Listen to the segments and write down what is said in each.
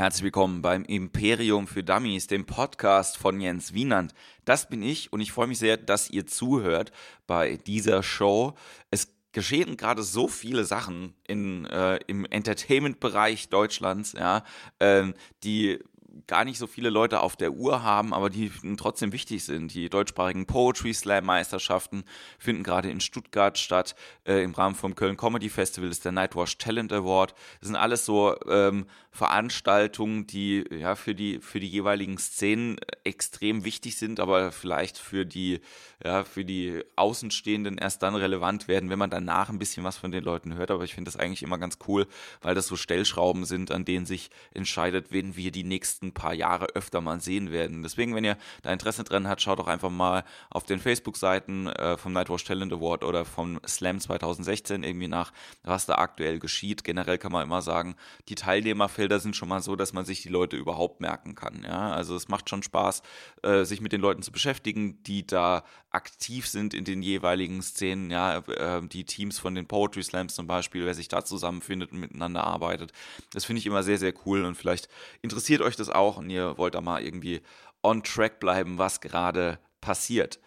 Herzlich willkommen beim Imperium für Dummies, dem Podcast von Jens Wienand. Das bin ich und ich freue mich sehr, dass ihr zuhört bei dieser Show. Es geschehen gerade so viele Sachen in, äh, im Entertainment-Bereich Deutschlands, ja, äh, die gar nicht so viele Leute auf der Uhr haben, aber die trotzdem wichtig sind. Die deutschsprachigen Poetry Slam Meisterschaften finden gerade in Stuttgart statt. Äh, Im Rahmen vom Köln Comedy Festival ist der Nightwash Talent Award. Das sind alles so ähm, Veranstaltungen, die ja für die für die jeweiligen Szenen extrem wichtig sind, aber vielleicht für die ja für die Außenstehenden erst dann relevant werden, wenn man danach ein bisschen was von den Leuten hört. Aber ich finde das eigentlich immer ganz cool, weil das so Stellschrauben sind, an denen sich entscheidet, wen wir die nächsten paar Jahre öfter mal sehen werden. Deswegen, wenn ihr da Interesse dran habt, schaut doch einfach mal auf den Facebook-Seiten äh, vom Nightwatch Talent Award oder vom Slam 2016 irgendwie nach, was da aktuell geschieht. Generell kann man immer sagen, die Teilnehmer Felder sind schon mal so, dass man sich die Leute überhaupt merken kann. Ja? Also es macht schon Spaß, äh, sich mit den Leuten zu beschäftigen, die da aktiv sind in den jeweiligen Szenen. Ja? Äh, die Teams von den Poetry Slams zum Beispiel, wer sich da zusammenfindet und miteinander arbeitet. Das finde ich immer sehr, sehr cool und vielleicht interessiert euch das auch und ihr wollt da mal irgendwie on track bleiben, was gerade passiert.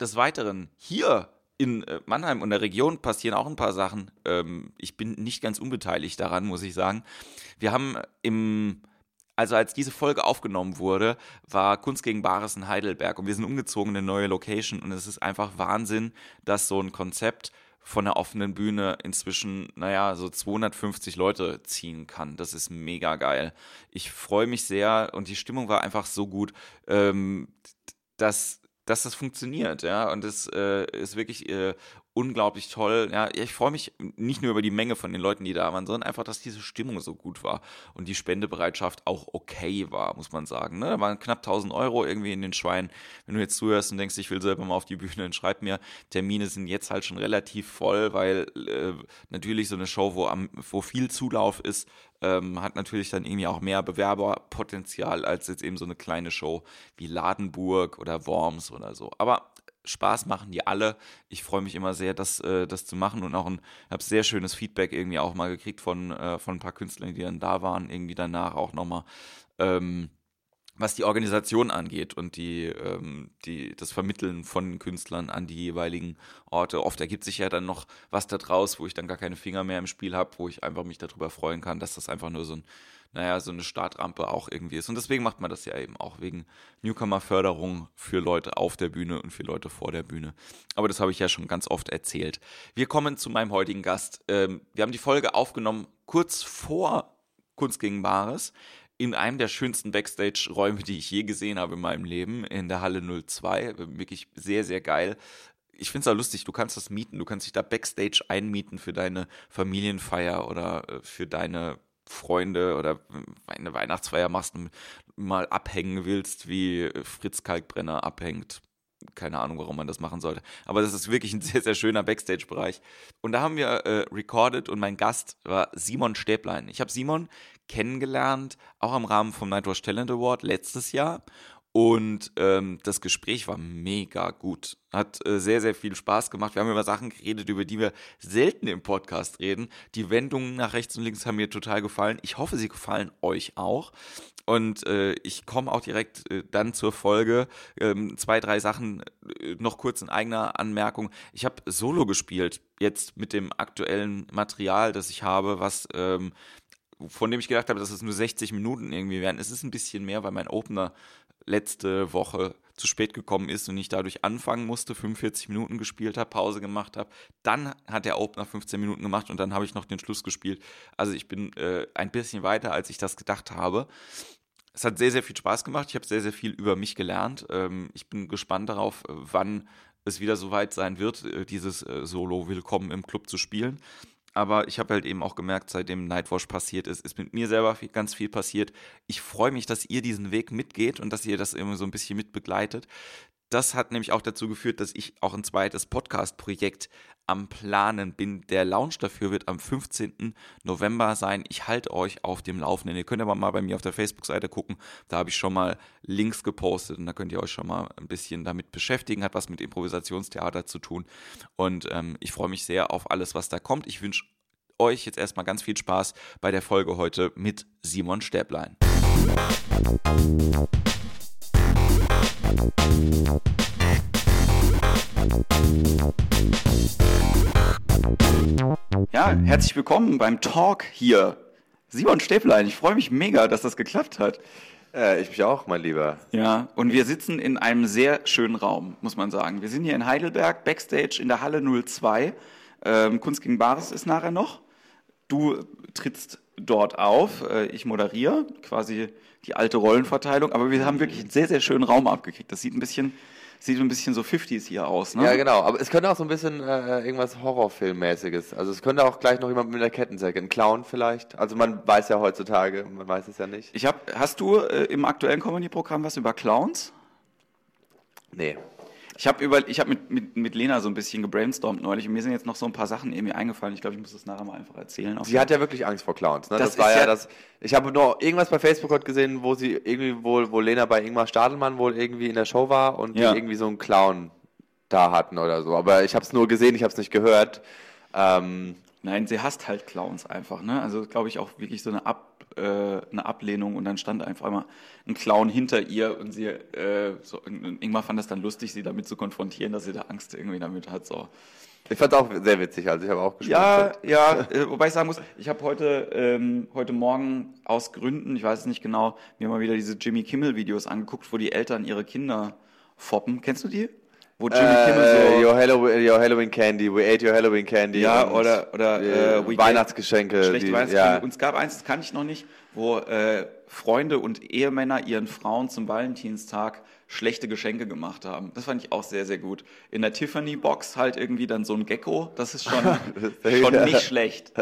Des Weiteren hier in äh, Mannheim und der Region passieren auch ein paar Sachen. Ähm, ich bin nicht ganz unbeteiligt daran, muss ich sagen. Wir haben im, also als diese Folge aufgenommen wurde, war Kunst gegen Bares in Heidelberg und wir sind umgezogen in eine neue Location und es ist einfach Wahnsinn, dass so ein Konzept von der offenen Bühne inzwischen, naja, so 250 Leute ziehen kann. Das ist mega geil. Ich freue mich sehr und die Stimmung war einfach so gut, ähm, dass dass das funktioniert, ja, und das äh, ist wirklich äh, unglaublich toll. Ja, ich freue mich nicht nur über die Menge von den Leuten, die da waren, sondern einfach, dass diese Stimmung so gut war und die Spendebereitschaft auch okay war, muss man sagen. Ne? Da waren knapp 1000 Euro irgendwie in den Schweinen. Wenn du jetzt zuhörst und denkst, ich will selber mal auf die Bühne, dann schreib mir. Termine sind jetzt halt schon relativ voll, weil äh, natürlich so eine Show, wo, am, wo viel Zulauf ist, ähm, hat natürlich dann irgendwie auch mehr Bewerberpotenzial als jetzt eben so eine kleine Show wie Ladenburg oder Worms oder so. Aber Spaß machen die alle. Ich freue mich immer sehr, das, äh, das zu machen und auch ein, habe sehr schönes Feedback irgendwie auch mal gekriegt von, äh, von ein paar Künstlern, die dann da waren, irgendwie danach auch nochmal. Ähm, was die Organisation angeht und die, ähm, die, das Vermitteln von Künstlern an die jeweiligen Orte. Oft ergibt sich ja dann noch was da draus, wo ich dann gar keine Finger mehr im Spiel habe, wo ich einfach mich darüber freuen kann, dass das einfach nur so ein naja, so eine Startrampe auch irgendwie ist. Und deswegen macht man das ja eben auch wegen Newcomer-Förderung für Leute auf der Bühne und für Leute vor der Bühne. Aber das habe ich ja schon ganz oft erzählt. Wir kommen zu meinem heutigen Gast. Ähm, wir haben die Folge aufgenommen kurz vor Kunst gegen Bares in einem der schönsten Backstage-Räume, die ich je gesehen habe in meinem Leben, in der Halle 02. Wirklich sehr, sehr geil ich finde es auch lustig, du kannst das mieten, du kannst dich da Backstage einmieten für deine Familienfeier oder äh, für deine Freunde oder eine Weihnachtsfeier machst und mal abhängen willst, wie Fritz Kalkbrenner abhängt. Keine Ahnung, warum man das machen sollte. Aber das ist wirklich ein sehr, sehr schöner Backstage-Bereich. Und da haben wir äh, recorded und mein Gast war Simon Stäblein. Ich habe Simon kennengelernt, auch im Rahmen vom Nightwatch Talent Award letztes Jahr. Und ähm, das Gespräch war mega gut. Hat äh, sehr, sehr viel Spaß gemacht. Wir haben über Sachen geredet, über die wir selten im Podcast reden. Die Wendungen nach rechts und links haben mir total gefallen. Ich hoffe, sie gefallen euch auch. Und äh, ich komme auch direkt äh, dann zur Folge. Ähm, zwei, drei Sachen äh, noch kurz in eigener Anmerkung. Ich habe Solo gespielt, jetzt mit dem aktuellen Material, das ich habe, was ähm, von dem ich gedacht habe, dass es nur 60 Minuten irgendwie werden. Es ist ein bisschen mehr, weil mein Opener letzte Woche zu spät gekommen ist und ich dadurch anfangen musste, 45 Minuten gespielt habe, Pause gemacht habe. Dann hat der Opener 15 Minuten gemacht und dann habe ich noch den Schluss gespielt. Also ich bin äh, ein bisschen weiter, als ich das gedacht habe. Es hat sehr, sehr viel Spaß gemacht. Ich habe sehr, sehr viel über mich gelernt. Ähm, ich bin gespannt darauf, wann es wieder soweit sein wird, äh, dieses äh, Solo Willkommen im Club zu spielen aber ich habe halt eben auch gemerkt, seitdem Nightwash passiert ist, ist mit mir selber viel, ganz viel passiert. Ich freue mich, dass ihr diesen Weg mitgeht und dass ihr das immer so ein bisschen mitbegleitet. Das hat nämlich auch dazu geführt, dass ich auch ein zweites Podcast-Projekt am Planen bin. Der Launch dafür wird am 15. November sein. Ich halte euch auf dem Laufenden. Ihr könnt aber mal bei mir auf der Facebook-Seite gucken. Da habe ich schon mal Links gepostet und da könnt ihr euch schon mal ein bisschen damit beschäftigen. Hat was mit Improvisationstheater zu tun. Und ähm, ich freue mich sehr auf alles, was da kommt. Ich wünsche euch jetzt erstmal ganz viel Spaß bei der Folge heute mit Simon Stäblein. Ja, herzlich willkommen beim Talk hier. Simon Stäblein, ich freue mich mega, dass das geklappt hat. Äh, ich mich auch, mein Lieber. Ja, und wir sitzen in einem sehr schönen Raum, muss man sagen. Wir sind hier in Heidelberg, Backstage in der Halle 02. Ähm, Kunst gegen Bares ist nachher noch. Du trittst dort auf, äh, ich moderiere quasi die alte Rollenverteilung, aber wir haben wirklich einen sehr, sehr schönen Raum abgekriegt. Das sieht ein bisschen sieht ein bisschen so 50s hier aus, ne? Ja, genau. Aber es könnte auch so ein bisschen äh, irgendwas Horrorfilmmäßiges. Also es könnte auch gleich noch jemand mit einer Kettensäge, ein Clown vielleicht. Also man weiß ja heutzutage, man weiß es ja nicht. Ich hab, hast du äh, im aktuellen Comedy-Programm was über Clowns? Nee. Ich habe habe mit, mit, mit Lena so ein bisschen gebrainstormt neulich und mir sind jetzt noch so ein paar Sachen irgendwie eingefallen. Ich glaube, ich muss das nachher mal einfach erzählen. Sie hat ja wirklich Angst vor Clowns. Ne? Das, das war ja, ja, das. Ich habe noch irgendwas bei Facebook heute gesehen, wo sie irgendwie wohl, wo Lena bei Ingmar Stadelmann wohl irgendwie in der Show war und ja. die irgendwie so einen Clown da hatten oder so. Aber ich habe es nur gesehen, ich habe es nicht gehört. Ähm, Nein, sie hasst halt Clowns einfach. Ne? Also glaube ich auch wirklich so eine, Ab, äh, eine Ablehnung und dann stand einfach mal ein Clown hinter ihr und sie, äh, so, Ingmar fand das dann lustig, sie damit zu konfrontieren, dass sie da Angst irgendwie damit hat. So. Ich fand es auch sehr witzig, also ich habe auch gespielt. Ja, ja, äh, wobei ich sagen muss, ich habe heute, ähm, heute Morgen aus Gründen, ich weiß es nicht genau, mir mal wieder diese Jimmy Kimmel Videos angeguckt, wo die Eltern ihre Kinder foppen. Kennst du die? Wo Jimmy äh, Kimmel so. Your Halloween, your Halloween Candy, we ate your Halloween Candy. Ja, oder, oder äh, Weihnachtsgeschenke. Schlechte die, Weihnachtsgeschenke. Ja. Und es gab eins, das kann ich noch nicht, wo äh, Freunde und Ehemänner ihren Frauen zum Valentinstag schlechte Geschenke gemacht haben. Das fand ich auch sehr, sehr gut. In der Tiffany-Box halt irgendwie dann so ein Gecko, das ist schon, schon nicht schlecht.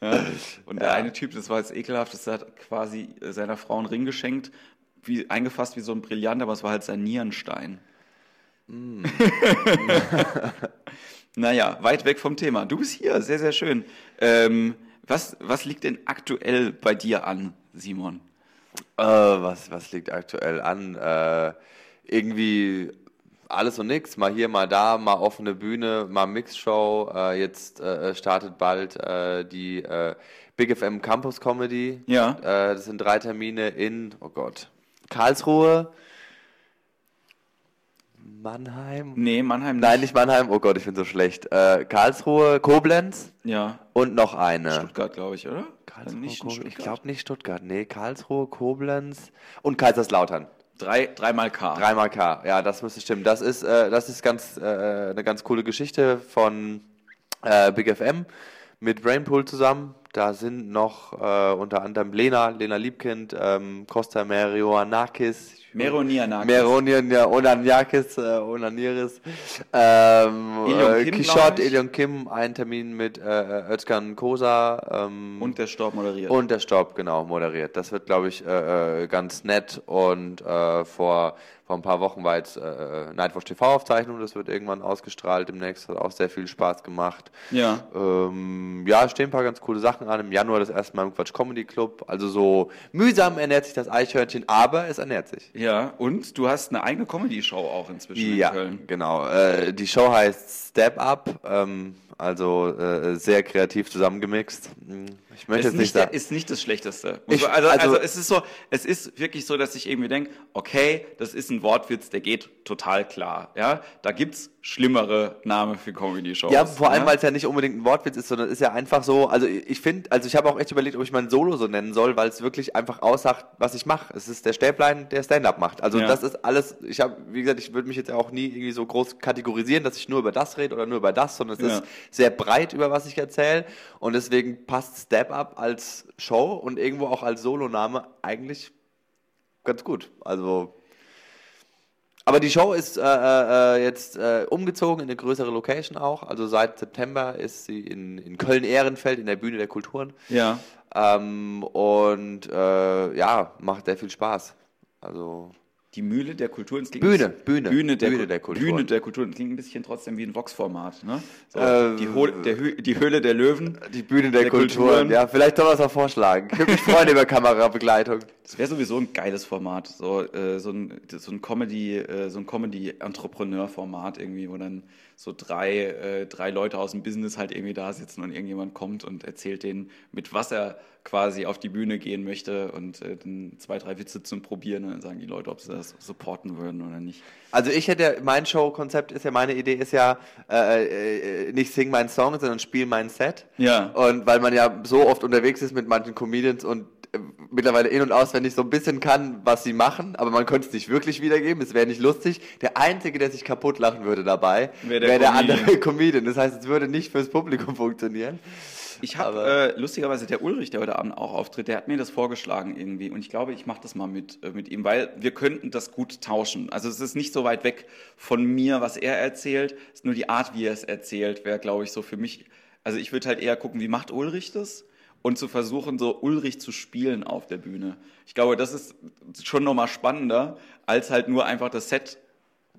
Ja. Und der eine Typ, das war jetzt ekelhaft, das hat quasi seiner Frau einen Ring geschenkt, wie, eingefasst wie so ein Brillant, aber es war halt sein Nierenstein. Mm. naja, weit weg vom Thema. Du bist hier, sehr, sehr schön. Ähm, was, was liegt denn aktuell bei dir an, Simon? Äh, was, was liegt aktuell an? Äh, irgendwie alles und nichts. Mal hier, mal da, mal offene Bühne, mal Mixshow. Äh, jetzt äh, startet bald äh, die äh, Big FM Campus Comedy. Ja. das sind drei Termine in, oh Gott, Karlsruhe, Mannheim? Nee, Mannheim nicht. Nein, nicht Mannheim. Oh Gott, ich bin so schlecht. Äh, Karlsruhe, Koblenz. Ja. Und noch eine. Stuttgart, glaube ich, oder? Karlsruhe, nicht Stuttgart. Ich glaube nicht Stuttgart. Nee, Karlsruhe, Koblenz und Kaiserslautern. Drei, dreimal K. Dreimal K, ja, das müsste stimmen. Das ist, äh, das ist ganz, äh, eine ganz coole Geschichte von äh, Big FM mit Brainpool zusammen. Da sind noch äh, unter anderem Lena, Lena Liebkind, ähm, Costa Merioanakis, Meronianakis. Meronianakis, äh, Onaniris. Ähm, äh, Kishot, Elion Kim, ein Termin mit äh, Özkan Kosa. Ähm, und der Staub moderiert. Und der Staub, genau, moderiert. Das wird, glaube ich, äh, äh, ganz nett. Und äh, vor, vor ein paar Wochen war jetzt äh, Nightwatch TV-Aufzeichnung. Das wird irgendwann ausgestrahlt demnächst. Hat auch sehr viel Spaß gemacht. Ja. Ähm, ja, stehen ein paar ganz coole Sachen an. Im Januar das erste Mal im Quatsch Comedy Club. Also so mühsam ernährt sich das Eichhörnchen, aber es ernährt sich. Ja, und du hast eine eigene Comedy-Show auch inzwischen ja, in Köln. genau. Äh, die Show heißt Step Up, ähm, also äh, sehr kreativ zusammengemixt. Hm, ich möchte ist, nicht, nicht ist nicht das Schlechteste. Ich, also, also, also, es ist so, es ist wirklich so, dass ich irgendwie denke, okay, das ist ein Wortwitz, der geht total klar. Ja, da gibt's schlimmere Namen für Comedy-Shows. Ja, vor allem, ja? weil es ja nicht unbedingt ein Wortwitz ist, sondern es ist ja einfach so, also ich finde, also ich habe auch echt überlegt, ob ich mein Solo so nennen soll, weil es wirklich einfach aussagt, was ich mache. Es ist der Stäblein, der Stand-up macht. Also ja. das ist alles, ich habe, wie gesagt, ich würde mich jetzt auch nie irgendwie so groß kategorisieren, dass ich nur über das rede oder nur über das, sondern es ja. ist sehr breit, über was ich erzähle und deswegen passt Step-up als Show und irgendwo auch als Soloname eigentlich ganz gut. Also aber die Show ist äh, äh, jetzt äh, umgezogen in eine größere Location auch. Also seit September ist sie in, in Köln-Ehrenfeld in der Bühne der Kulturen. Ja. Ähm, und äh, ja, macht sehr viel Spaß. Also die Mühle der Kulturen. Bühne, Bühne, Bühne der, Bühne der Kulturen. Bühne der Kulturen. Klingt ein bisschen trotzdem wie ein Vox-Format. Ne? So, äh, die, Ho der die Höhle der Löwen. Die Bühne der, der Kulturen. Kulturen. Ja, vielleicht soll man es auch vorschlagen. Ich würde mich freuen über Kamerabegleitung. Das wäre sowieso ein geiles Format, so, äh, so ein, so ein Comedy, äh, so ein Comedy-Entrepreneur-Format irgendwie, wo dann so drei, äh, drei Leute aus dem Business halt irgendwie da sitzen und irgendjemand kommt und erzählt denen, mit was er quasi auf die Bühne gehen möchte und äh, dann zwei, drei Witze zum Probieren und dann sagen die Leute, ob sie das supporten würden oder nicht. Also ich hätte, mein Show-Konzept ist ja, meine Idee ist ja, äh, äh, nicht sing meinen Song, sondern spiel mein Set. Ja. Und weil man ja so oft unterwegs ist mit manchen Comedians und äh, mittlerweile in- und auswendig so ein bisschen kann, was sie machen, aber man könnte es nicht wirklich wiedergeben, es wäre nicht lustig. Der Einzige, der sich kaputt lachen würde dabei, Wär wäre der der, Comedian. andere Comedian. Das heißt, es würde nicht fürs Publikum funktionieren. Ich habe äh, lustigerweise der Ulrich, der heute Abend auch auftritt, der hat mir das vorgeschlagen irgendwie und ich glaube, ich mache das mal mit äh, mit ihm, weil wir könnten das gut tauschen. Also es ist nicht so weit weg von mir, was er erzählt, es ist nur die Art, wie er es erzählt, wäre glaube ich so für mich. Also ich würde halt eher gucken, wie macht Ulrich das und zu versuchen, so Ulrich zu spielen auf der Bühne. Ich glaube, das ist schon nochmal spannender, als halt nur einfach das Set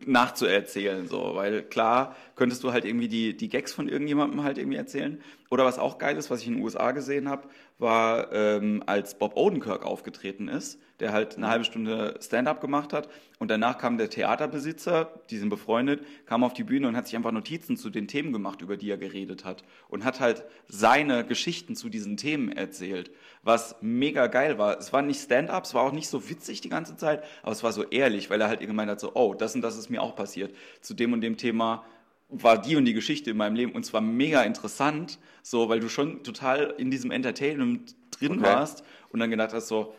nachzuerzählen, so, weil klar könntest du halt irgendwie die, die Gags von irgendjemandem halt irgendwie erzählen. Oder was auch geil ist, was ich in den USA gesehen habe, war, ähm, als Bob Odenkirk aufgetreten ist, der halt eine halbe Stunde Stand-up gemacht hat und danach kam der Theaterbesitzer, die sind befreundet, kam auf die Bühne und hat sich einfach Notizen zu den Themen gemacht, über die er geredet hat und hat halt seine Geschichten zu diesen Themen erzählt, was mega geil war. Es war nicht Stand-up, es war auch nicht so witzig die ganze Zeit, aber es war so ehrlich, weil er halt gemeint hat so, oh, das und das ist mir auch passiert. Zu dem und dem Thema war die und die Geschichte in meinem Leben und zwar mega interessant, so, weil du schon total in diesem Entertainment drin Okay. warst und dann gedacht hast so,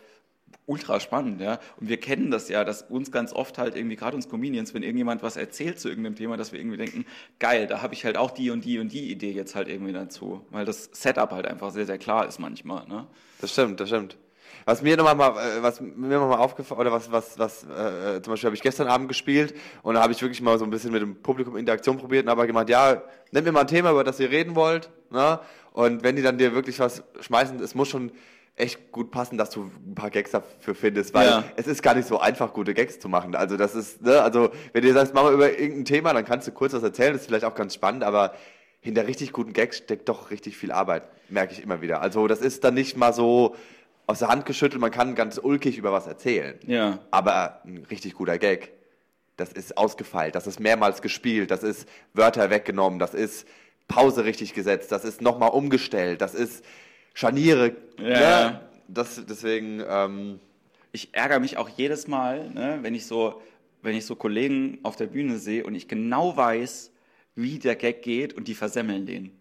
ultra spannend, ja. Und wir kennen das ja, dass uns ganz oft halt irgendwie, gerade uns Comedians, wenn irgendjemand was erzählt zu irgendeinem Thema, dass wir irgendwie denken, geil, da habe ich halt auch die und die und die Idee jetzt halt irgendwie dazu. Weil das Setup halt einfach sehr, sehr klar ist manchmal, ne? Das stimmt, das stimmt. Was mir nochmal mal, äh, was mir noch mal aufgefallen, oder was, was, was, äh, zum Beispiel habe ich gestern Abend gespielt und da habe ich wirklich mal so ein bisschen mit dem Publikum Interaktion probiert und habe gemeint, ja, nennt mir mal ein Thema, über das ihr reden wollt, ne? Und wenn die dann dir wirklich was schmeißen, es muss schon echt gut passen, dass du ein paar Gags dafür findest, weil Ja. es ist gar nicht so einfach, gute Gags zu machen. Also das ist, ne, also wenn du sagst, mach mal über irgendein Thema, dann kannst du kurz was erzählen, das ist vielleicht auch ganz spannend, aber hinter richtig guten Gags steckt doch richtig viel Arbeit, merke ich immer wieder. Also das ist dann nicht mal so aus der Hand geschüttelt, man kann ganz ulkig über was erzählen. Ja. Aber ein richtig guter Gag, das ist ausgefeilt, das ist mehrmals gespielt, das ist Wörter weggenommen, das ist Pause richtig gesetzt, das ist nochmal umgestellt, das ist Scharniere. Ja. Ne? Das, deswegen, ähm, ich ärgere mich auch jedes Mal, ne, wenn ich so, wenn ich so Kollegen auf der Bühne sehe und ich genau weiß, wie der Gag geht und die versemmeln den.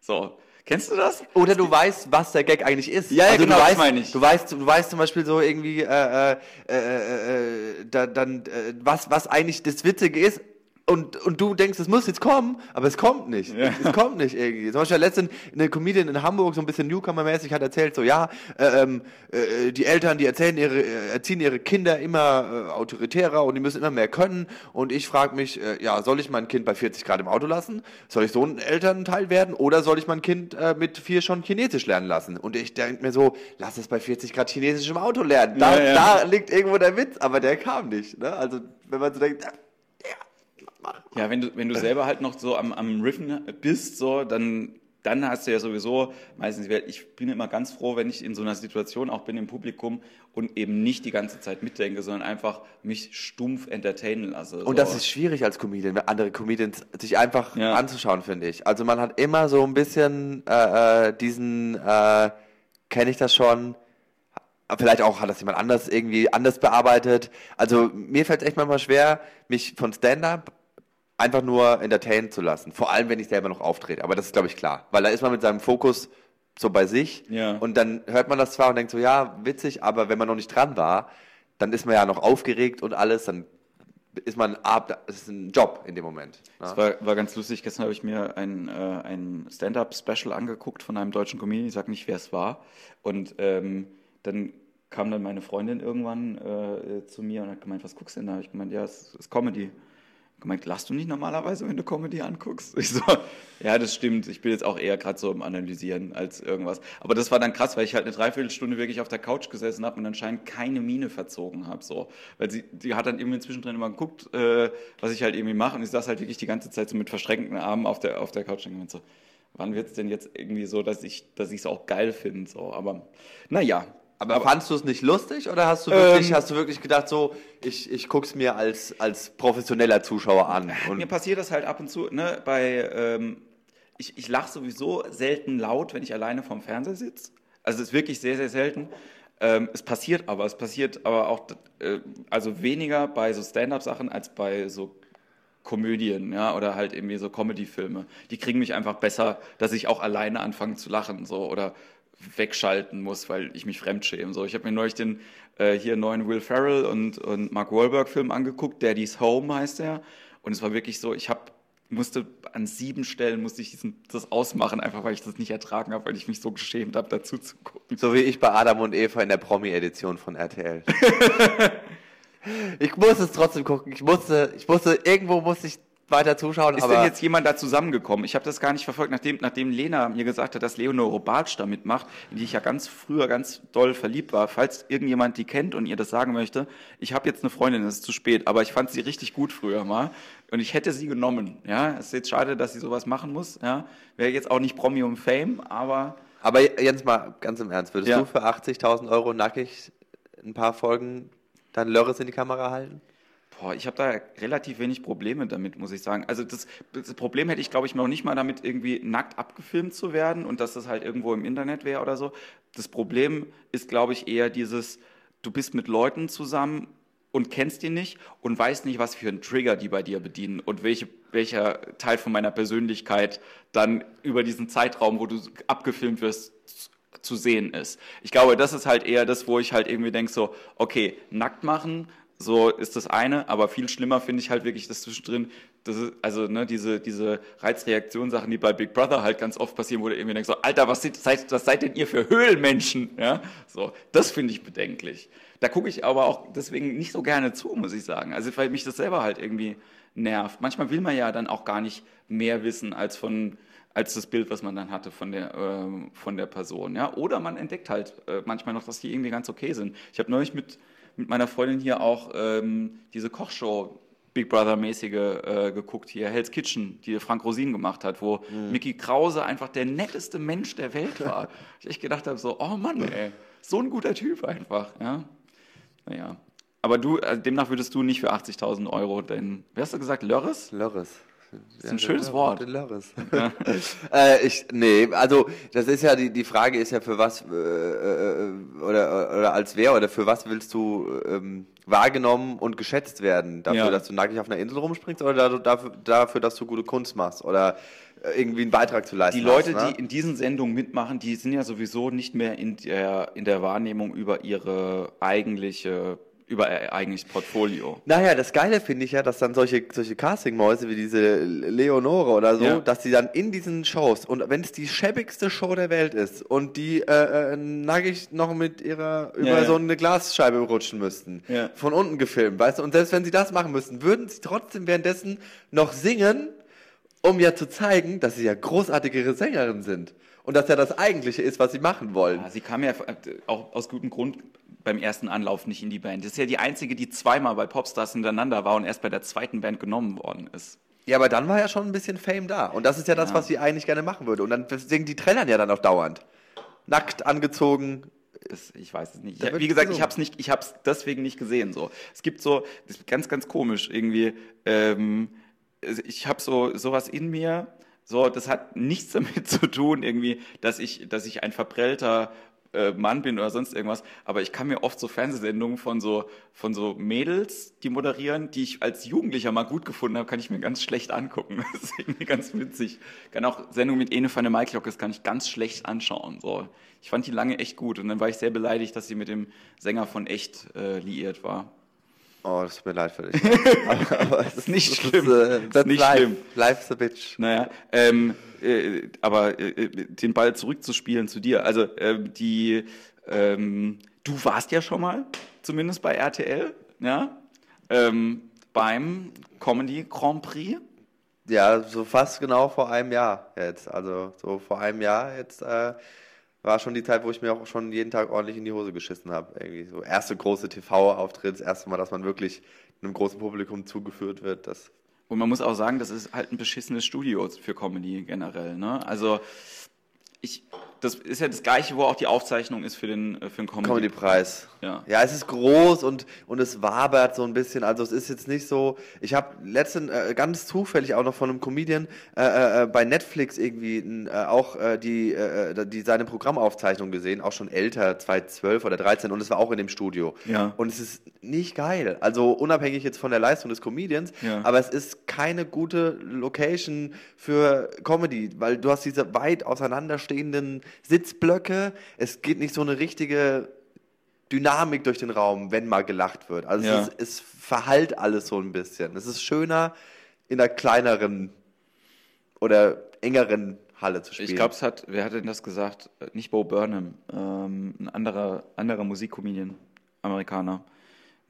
So, kennst du das? Oder du weißt, was der Gag eigentlich ist. Ja, ja, also genau, du das weißt, meine ich. Du weißt, du weißt zum Beispiel so irgendwie, äh, äh, äh, äh, da, dann, äh, was, was eigentlich das Witzige ist. Und, und du denkst, es muss jetzt kommen, aber es kommt nicht. Ja. Es kommt nicht irgendwie. Zum Beispiel letztens eine Comedian in Hamburg, so ein bisschen Newcomer-mäßig, hat erzählt, so, ja, äh, ähm, äh, die Eltern, die erzählen ihre, äh, erziehen ihre Kinder immer äh, autoritärer und die müssen immer mehr können. Und ich frage mich, äh, ja, soll ich mein Kind bei 40 Grad im Auto lassen? Soll ich so ein Elternteil werden? Oder soll ich mein Kind äh, mit vier schon Chinesisch lernen lassen? Und ich denke mir so, lass es bei 40 Grad Chinesisch im Auto lernen. Da, Ja, ja. da liegt irgendwo der Witz, aber der kam nicht. Ne? Also, wenn man so denkt, ja, wenn du, wenn du selber halt noch so am, am Riffen bist, so, dann, dann hast du ja sowieso meistens, ich bin immer ganz froh, wenn ich in so einer Situation auch bin im Publikum und eben nicht die ganze Zeit mitdenke, sondern einfach mich stumpf entertainen lasse. Und so. das ist schwierig als Comedian, andere Comedians sich einfach Ja. anzuschauen, finde ich. Also man hat immer so ein bisschen äh, äh, diesen, äh, kenne ich das schon, vielleicht auch hat das jemand anders irgendwie anders bearbeitet. Also mir fällt es echt manchmal schwer, mich von Stand-up einfach nur entertainen zu lassen. Vor allem, wenn ich selber noch auftrete. Aber das ist, glaube ich, klar. Weil da ist man mit seinem Fokus so bei sich. Ja. Und dann hört man das zwar und denkt so, ja, witzig, aber wenn man noch nicht dran war, dann ist man ja noch aufgeregt und alles, dann ist man ab, das ist ein Job in dem Moment. ne? Das war, war ganz lustig. Gestern habe ich mir ein, äh, ein Stand-up-Special angeguckt von einem deutschen Comedian. Ich sage nicht, wer es war. Und ähm, dann kam dann meine Freundin irgendwann äh, zu mir und hat gemeint, was guckst du denn da? Ich gemeint, ja, es ist Comedy. Gemeint, lachst du nicht normalerweise, wenn du Comedy anguckst? Ich so, ja, das stimmt. Ich bin jetzt auch eher gerade so im Analysieren als irgendwas. Aber das war dann krass, weil ich halt eine Dreiviertelstunde wirklich auf der Couch gesessen habe und anscheinend keine Miene verzogen habe. So. Weil sie, die hat dann irgendwie zwischendrin immer geguckt, äh, was ich halt irgendwie mache. Und ich saß halt wirklich die ganze Zeit so mit verschränkten Armen auf der, auf der Couch und gemeint so, wann wird es denn jetzt irgendwie so, dass ich dass ich es auch geil finde? So. Aber naja, Aber, aber fandst du es nicht lustig oder hast du wirklich, ähm, hast du wirklich gedacht, so, ich, ich gucke es mir als, als professioneller Zuschauer an? mir passiert das halt ab und zu, ne, bei, ähm, ich, ich lache sowieso selten laut, wenn ich alleine vorm Fernseher sitze. Also es ist wirklich sehr, sehr selten. Ähm, es passiert aber, es passiert aber auch, äh, also weniger bei so Stand-up-Sachen als bei so Komödien, ja, oder halt irgendwie so Comedy-Filme. Die kriegen mich einfach besser, dass ich auch alleine anfange zu lachen, so, oder wegschalten muss, weil ich mich fremdschäme. So, ich habe mir neulich den äh, hier neuen Will Ferrell und, und Mark Wahlberg Film angeguckt, Daddy's Home heißt der. Und es war wirklich so, ich habe musste an sieben Stellen musste ich diesen, das ausmachen, einfach weil ich das nicht ertragen habe, weil ich mich so geschämt habe, dazu zu gucken. So wie ich bei Adam und Eva in der Promi-Edition von RTL. ich musste es trotzdem gucken. Ich musste, ich musste, irgendwo musste ich weiter zuschauen. Ist denn jetzt jemand da zusammengekommen? Ich habe das gar nicht verfolgt, nachdem, nachdem Lena mir gesagt hat, dass Leonore Bartsch da mitmacht, in die ich ja ganz früher ganz doll verliebt war. Falls irgendjemand die kennt und ihr das sagen möchte, ich habe jetzt eine Freundin, es ist zu spät, aber ich fand sie richtig gut früher mal und ich hätte sie genommen. Ja, es ist jetzt schade, dass sie sowas machen muss. Ja, wäre jetzt auch nicht Promi um Fame, aber aber Jens mal ganz im Ernst, würdest ja. du für 80.000 Euro nackig ein paar Folgen dann Lörres in die Kamera halten? Boah, ich habe da relativ wenig Probleme damit, muss ich sagen. Also das, das Problem hätte ich, glaube ich, noch nicht mal damit, irgendwie nackt abgefilmt zu werden und dass das halt irgendwo im Internet wäre oder so. Das Problem ist, glaube ich, eher dieses, du bist mit Leuten zusammen und kennst die nicht und weißt nicht, was für einen Trigger die bei dir bedienen und welche, welcher Teil von meiner Persönlichkeit dann über diesen Zeitraum, wo du abgefilmt wirst, zu sehen ist. Ich glaube, das ist halt eher das, wo ich halt irgendwie denke, so, okay, nackt machen, so ist das eine, aber viel schlimmer finde ich halt wirklich das zwischendrin, das ist, also ne, diese, diese Reizreaktionssachen, die bei Big Brother halt ganz oft passieren, wo du irgendwie denkst, so, Alter, was seid, was seid denn ihr für Höhlenmenschen? Ja, so, das finde ich bedenklich. Da gucke ich aber auch deswegen nicht so gerne zu, muss ich sagen. Also weil mich das selber halt irgendwie nervt. Manchmal will man ja dann auch gar nicht mehr wissen als von als das Bild, was man dann hatte von der, äh, von der Person. Ja? Oder man entdeckt halt äh, manchmal noch, dass die irgendwie ganz okay sind. Ich habe neulich mit mit meiner Freundin hier auch ähm, diese Kochshow Big Brother-mäßige äh, geguckt hier, Hell's Kitchen, die Frank Rosin gemacht hat, wo mhm. Mickey Krause einfach der netteste Mensch der Welt war. ich echt gedacht habe, so, oh Mann, ey, so ein guter Typ einfach, ja. Naja. Aber du, also demnach würdest du nicht für 80.000 Euro denn, wer hast du gesagt, Lörres? Lörres. Das ist ein schönes Wort. Ja. äh, ich, nee, also das ist ja die, die Frage ist ja für was äh, äh, oder, oder als wer oder für was willst du ähm, wahrgenommen und geschätzt werden? Dafür, ja. dass du nackig auf einer Insel rumspringst oder dafür, dafür, dass du gute Kunst machst oder äh, irgendwie einen Beitrag zu leisten. Die Leute, hast, ne? die in diesen Sendungen mitmachen, die sind ja sowieso nicht mehr in der, in der Wahrnehmung über ihre eigentliche über ihr eigenes Portfolio. Naja, das Geile finde ich ja, dass dann solche, solche Casting-Mäuse wie diese Leonore oder so, ja. dass sie dann in diesen Shows und wenn es die schäbigste Show der Welt ist und die äh, äh, nackig noch mit ihrer über ja, ja. so eine Glasscheibe rutschen müssten, von unten gefilmt, weißt du, und selbst wenn sie das machen müssten, würden sie trotzdem währenddessen noch singen, um ja zu zeigen, dass sie ja großartigere Sängerinnen sind und dass ja das Eigentliche ist, was sie machen wollen. Ja, sie kam ja auch aus gutem Grund beim ersten Anlauf nicht in die Band. Das ist ja die einzige, die zweimal bei Popstars hintereinander war und erst bei der zweiten Band genommen worden ist. Ja, aber dann war ja schon ein bisschen Fame da. Und das ist ja das, ja. was sie eigentlich gerne machen würde. Und dann singen die Trennern ja dann auch dauernd. Nackt angezogen. Das, ich weiß es nicht. Ich, wie gesagt, ich habe es nicht, ich habe es deswegen nicht gesehen. So, es gibt so, das ist ganz, ganz komisch irgendwie. Ähm, ich habe so sowas in mir. So, das hat nichts damit zu tun, irgendwie, dass ich, dass ich ein verprellter äh, Mann bin oder sonst irgendwas, aber ich kann mir oft so Fernsehsendungen von so, von so Mädels, die moderieren, die ich als Jugendlicher mal gut gefunden habe, kann ich mir ganz schlecht angucken. Das ist irgendwie ganz witzig. Kann auch Sendungen mit Ene van der Maiklok, das kann ich ganz schlecht anschauen. So. Ich fand die lange echt gut und dann war ich sehr beleidigt, dass sie mit dem Sänger von Echt äh, liiert war. Oh, das tut mir leid für dich. aber, aber es ist nicht schlimm. Das ist, äh, nicht life. schlimm. Life's a bitch. Naja, ähm, äh, aber äh, äh, den Ball zurückzuspielen zu dir. Also ähm, die, ähm, du warst ja schon mal, zumindest bei RTL, ja, ähm, beim Comedy Grand Prix. Ja, so fast genau vor einem Jahr jetzt. Also so vor einem Jahr jetzt äh, war schon die Zeit, wo ich mir auch schon jeden Tag ordentlich in die Hose geschissen habe. Irgendwie so erste große TV-Auftritt, das erste Mal, dass man wirklich einem großen Publikum zugeführt wird. Das und man muss auch sagen, das ist halt ein beschissenes Studio für Comedy generell. Ne? Also ich, das ist ja das gleiche, wo auch die Aufzeichnung ist für den, äh, für den Comedy-Preis. Ja. ja, es ist groß und, und es wabert so ein bisschen. Also es ist jetzt nicht so. Ich habe letztens äh, ganz zufällig auch noch von einem Comedian äh, äh, bei Netflix irgendwie äh, auch äh, die, äh, die seine Programmaufzeichnung gesehen, auch schon älter, 2012 oder 13 und es war auch in dem Studio. Ja. Und es ist nicht geil. Also unabhängig jetzt von der Leistung des Comedians, Ja. aber es ist keine gute Location für Comedy, weil du hast diese weit auseinanderstehenden Sitzblöcke. Es geht nicht so eine richtige Dynamik durch den Raum, wenn mal gelacht wird. Also Ja. es, ist, es verhallt alles so ein bisschen. Es ist schöner in einer kleineren oder engeren Halle zu spielen. Ich glaube, es hat, wer hat denn das gesagt? Nicht Bo Burnham, ähm, ein anderer, anderer Musikcomedian, Amerikaner.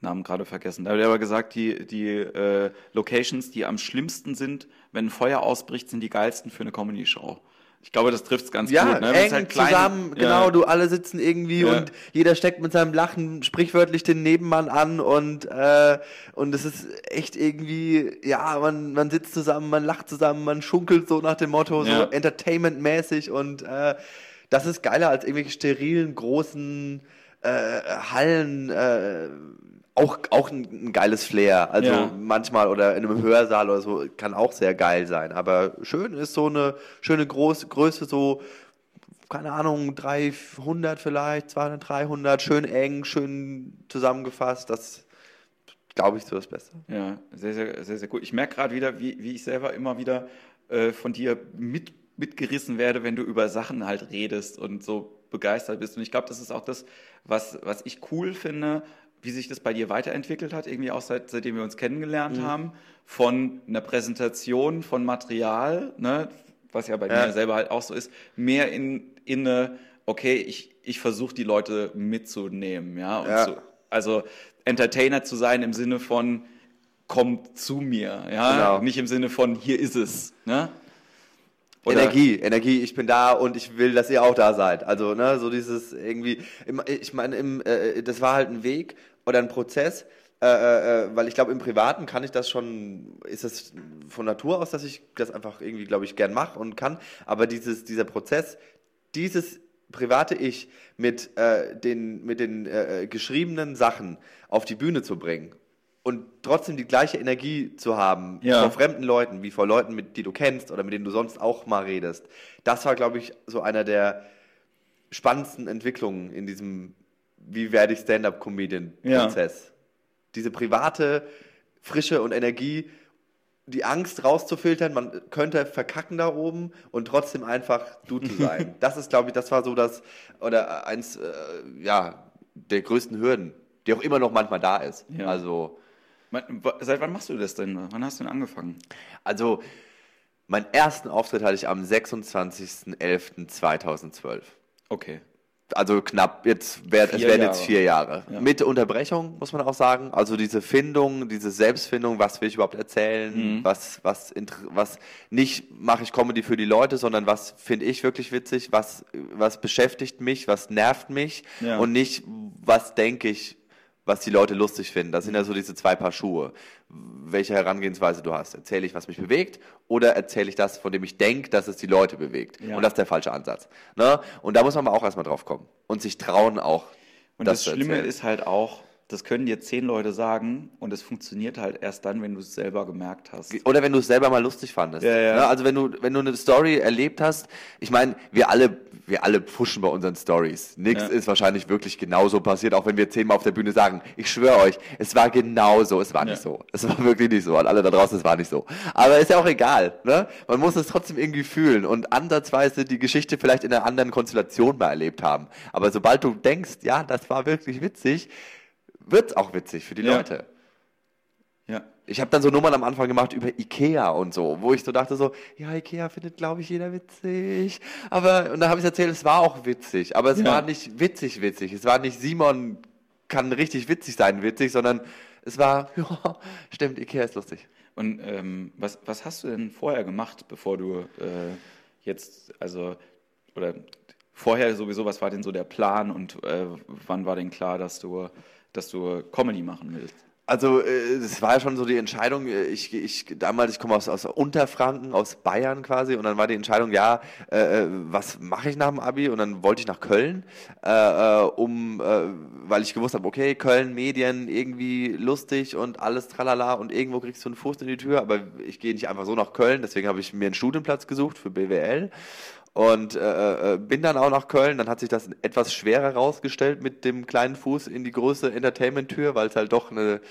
Namen gerade vergessen. Da hat er aber gesagt, die, die äh, Locations, die am schlimmsten sind, wenn ein Feuer ausbricht, sind die geilsten für eine Comedy-Show. Ich glaube, das trifft es ganz ja, gut. Ne? Eng halt kleine- zusammen, Ja. genau, du alle sitzen irgendwie Ja. und jeder steckt mit seinem Lachen sprichwörtlich den Nebenmann an und, äh, und es ist echt irgendwie, ja, man, man sitzt zusammen, man lacht zusammen, man schunkelt so nach dem Motto, so entertainmentmäßig und äh, das ist geiler als irgendwelche sterilen, großen äh, Hallen, äh, auch, auch ein, geiles Flair. Also Ja. manchmal oder in einem Hörsaal oder so kann auch sehr geil sein. Aber schön ist so eine schöne Groß Größe, so, keine Ahnung, 300 vielleicht, 200, 300, schön eng, schön zusammengefasst. Das glaube ich so das Beste. Ja, sehr, sehr, sehr, sehr gut. Ich merke gerade wieder, wie, wie ich selber immer wieder äh, von dir mit, mitgerissen werde, wenn du über Sachen halt redest und so begeistert bist. Und ich glaube, das ist auch das, was, was ich cool finde, wie sich das bei dir weiterentwickelt hat, irgendwie auch seit, seitdem wir uns kennengelernt haben, von einer Präsentation von Material, ne, was ja bei Ja. mir selber halt auch so ist, mehr in, in eine, okay, ich, ich versuche die Leute mitzunehmen, ja, Ja. zu, also Entertainer zu sein im Sinne von kommt zu mir, ja, Genau. nicht im Sinne von hier ist es, ne? Oder- Energie, Energie, ich bin da und ich will, dass ihr auch da seid. Also, ne, so dieses irgendwie, ich meine, äh, das war halt ein Weg oder ein Prozess, äh, äh, weil ich glaube, im Privaten kann ich das schon, ist das von Natur aus, dass ich das einfach irgendwie, glaube ich, gern mache und kann. Aber dieses, dieser Prozess, dieses private Ich mit, äh, den, mit den äh, äh, geschriebenen Sachen auf die Bühne zu bringen und trotzdem die gleiche Energie zu haben Ja. vor fremden Leuten, wie vor Leuten, mit, die du kennst oder mit denen du sonst auch mal redest. Das war, glaube ich, so einer der spannendsten Entwicklungen in diesem Wie werde ich Stand-up-Comedian-Prozess. Diese private Frische und Energie, die Angst rauszufiltern, man könnte verkacken da oben und trotzdem einfach du zu sein. das ist, glaube ich, das war so das, oder eins, äh, ja, der größten Hürden, die auch immer noch manchmal da ist. Ja. Also, Seit wann machst du das denn? Wann hast du denn angefangen? Also, meinen ersten Auftritt hatte ich am 26.11.2012. Okay. Also knapp, jetzt wär, es werden jetzt Jahre. vier Jahre. Ja. Mit Unterbrechung, muss man auch sagen. Also diese Findung, diese Selbstfindung, was will ich überhaupt erzählen, Mhm. was, was, was nicht mache ich Comedy für die Leute, sondern was finde ich wirklich witzig, was, was beschäftigt mich, was nervt mich Ja. und nicht, was denke ich, was die Leute lustig finden. Das sind ja so diese zwei Paar Schuhe. Welche Herangehensweise du hast. Erzähle ich, was mich bewegt, oder erzähle ich das, von dem ich denke, dass es die Leute bewegt. Ja. Und das ist der falsche Ansatz. Ne? Und da muss man aber auch erstmal drauf kommen. Und sich trauen auch. Und das, zu Schlimme erzählen. ist halt auch, das können dir zehn Leute sagen und es funktioniert halt erst dann, wenn du es selber gemerkt hast. Oder wenn du es selber mal lustig fandest. Ja, ja. Ne? Also wenn du, wenn du eine Story erlebt hast, ich meine, wir alle, wir alle pushen bei unseren Stories. Nichts Ja. ist wahrscheinlich wirklich genauso passiert, auch wenn wir zehnmal auf der Bühne sagen, ich schwöre euch, es war genauso, es war nicht so. Es war wirklich nicht so. Und alle da draußen, es war nicht so. Aber ist ja auch egal. Ne? Man muss es trotzdem irgendwie fühlen und ansatzweise die Geschichte vielleicht in einer anderen Konstellation mal erlebt haben. Aber sobald du denkst, ja, das war wirklich witzig, wird's auch witzig für die Ja. Leute. Ja. Ich habe dann so Nummern am Anfang gemacht über Ikea und so, wo ich so dachte so, ja, Ikea findet, glaube ich, jeder witzig. Aber, und dann habe ich erzählt, es war auch witzig, aber es Ja. war nicht witzig witzig. Es war nicht Simon kann richtig witzig sein witzig, sondern es war, ja, stimmt, Ikea ist lustig. Und ähm, was, was hast du denn vorher gemacht, bevor du äh, jetzt, also, oder vorher sowieso, was war denn so der Plan und äh, wann war denn klar, dass du, dass du Comedy machen willst? Also es war ja schon so die Entscheidung, ich, ich damals, ich komme aus, aus Unterfranken, aus Bayern quasi, und dann war die Entscheidung, ja, äh, was mache ich nach dem Abi? Und dann wollte ich nach Köln, äh, um, äh, weil ich gewusst habe, okay, Köln, Medien, irgendwie lustig und alles tralala und irgendwo kriegst du einen Fuß in die Tür, aber ich gehe nicht einfach so nach Köln, deswegen habe ich mir einen Studienplatz gesucht für BWL und äh, äh, bin dann auch nach Köln. Dann hat sich das etwas schwerer rausgestellt mit dem kleinen Fuß in die große Entertainment-Tür, weil es halt doch eine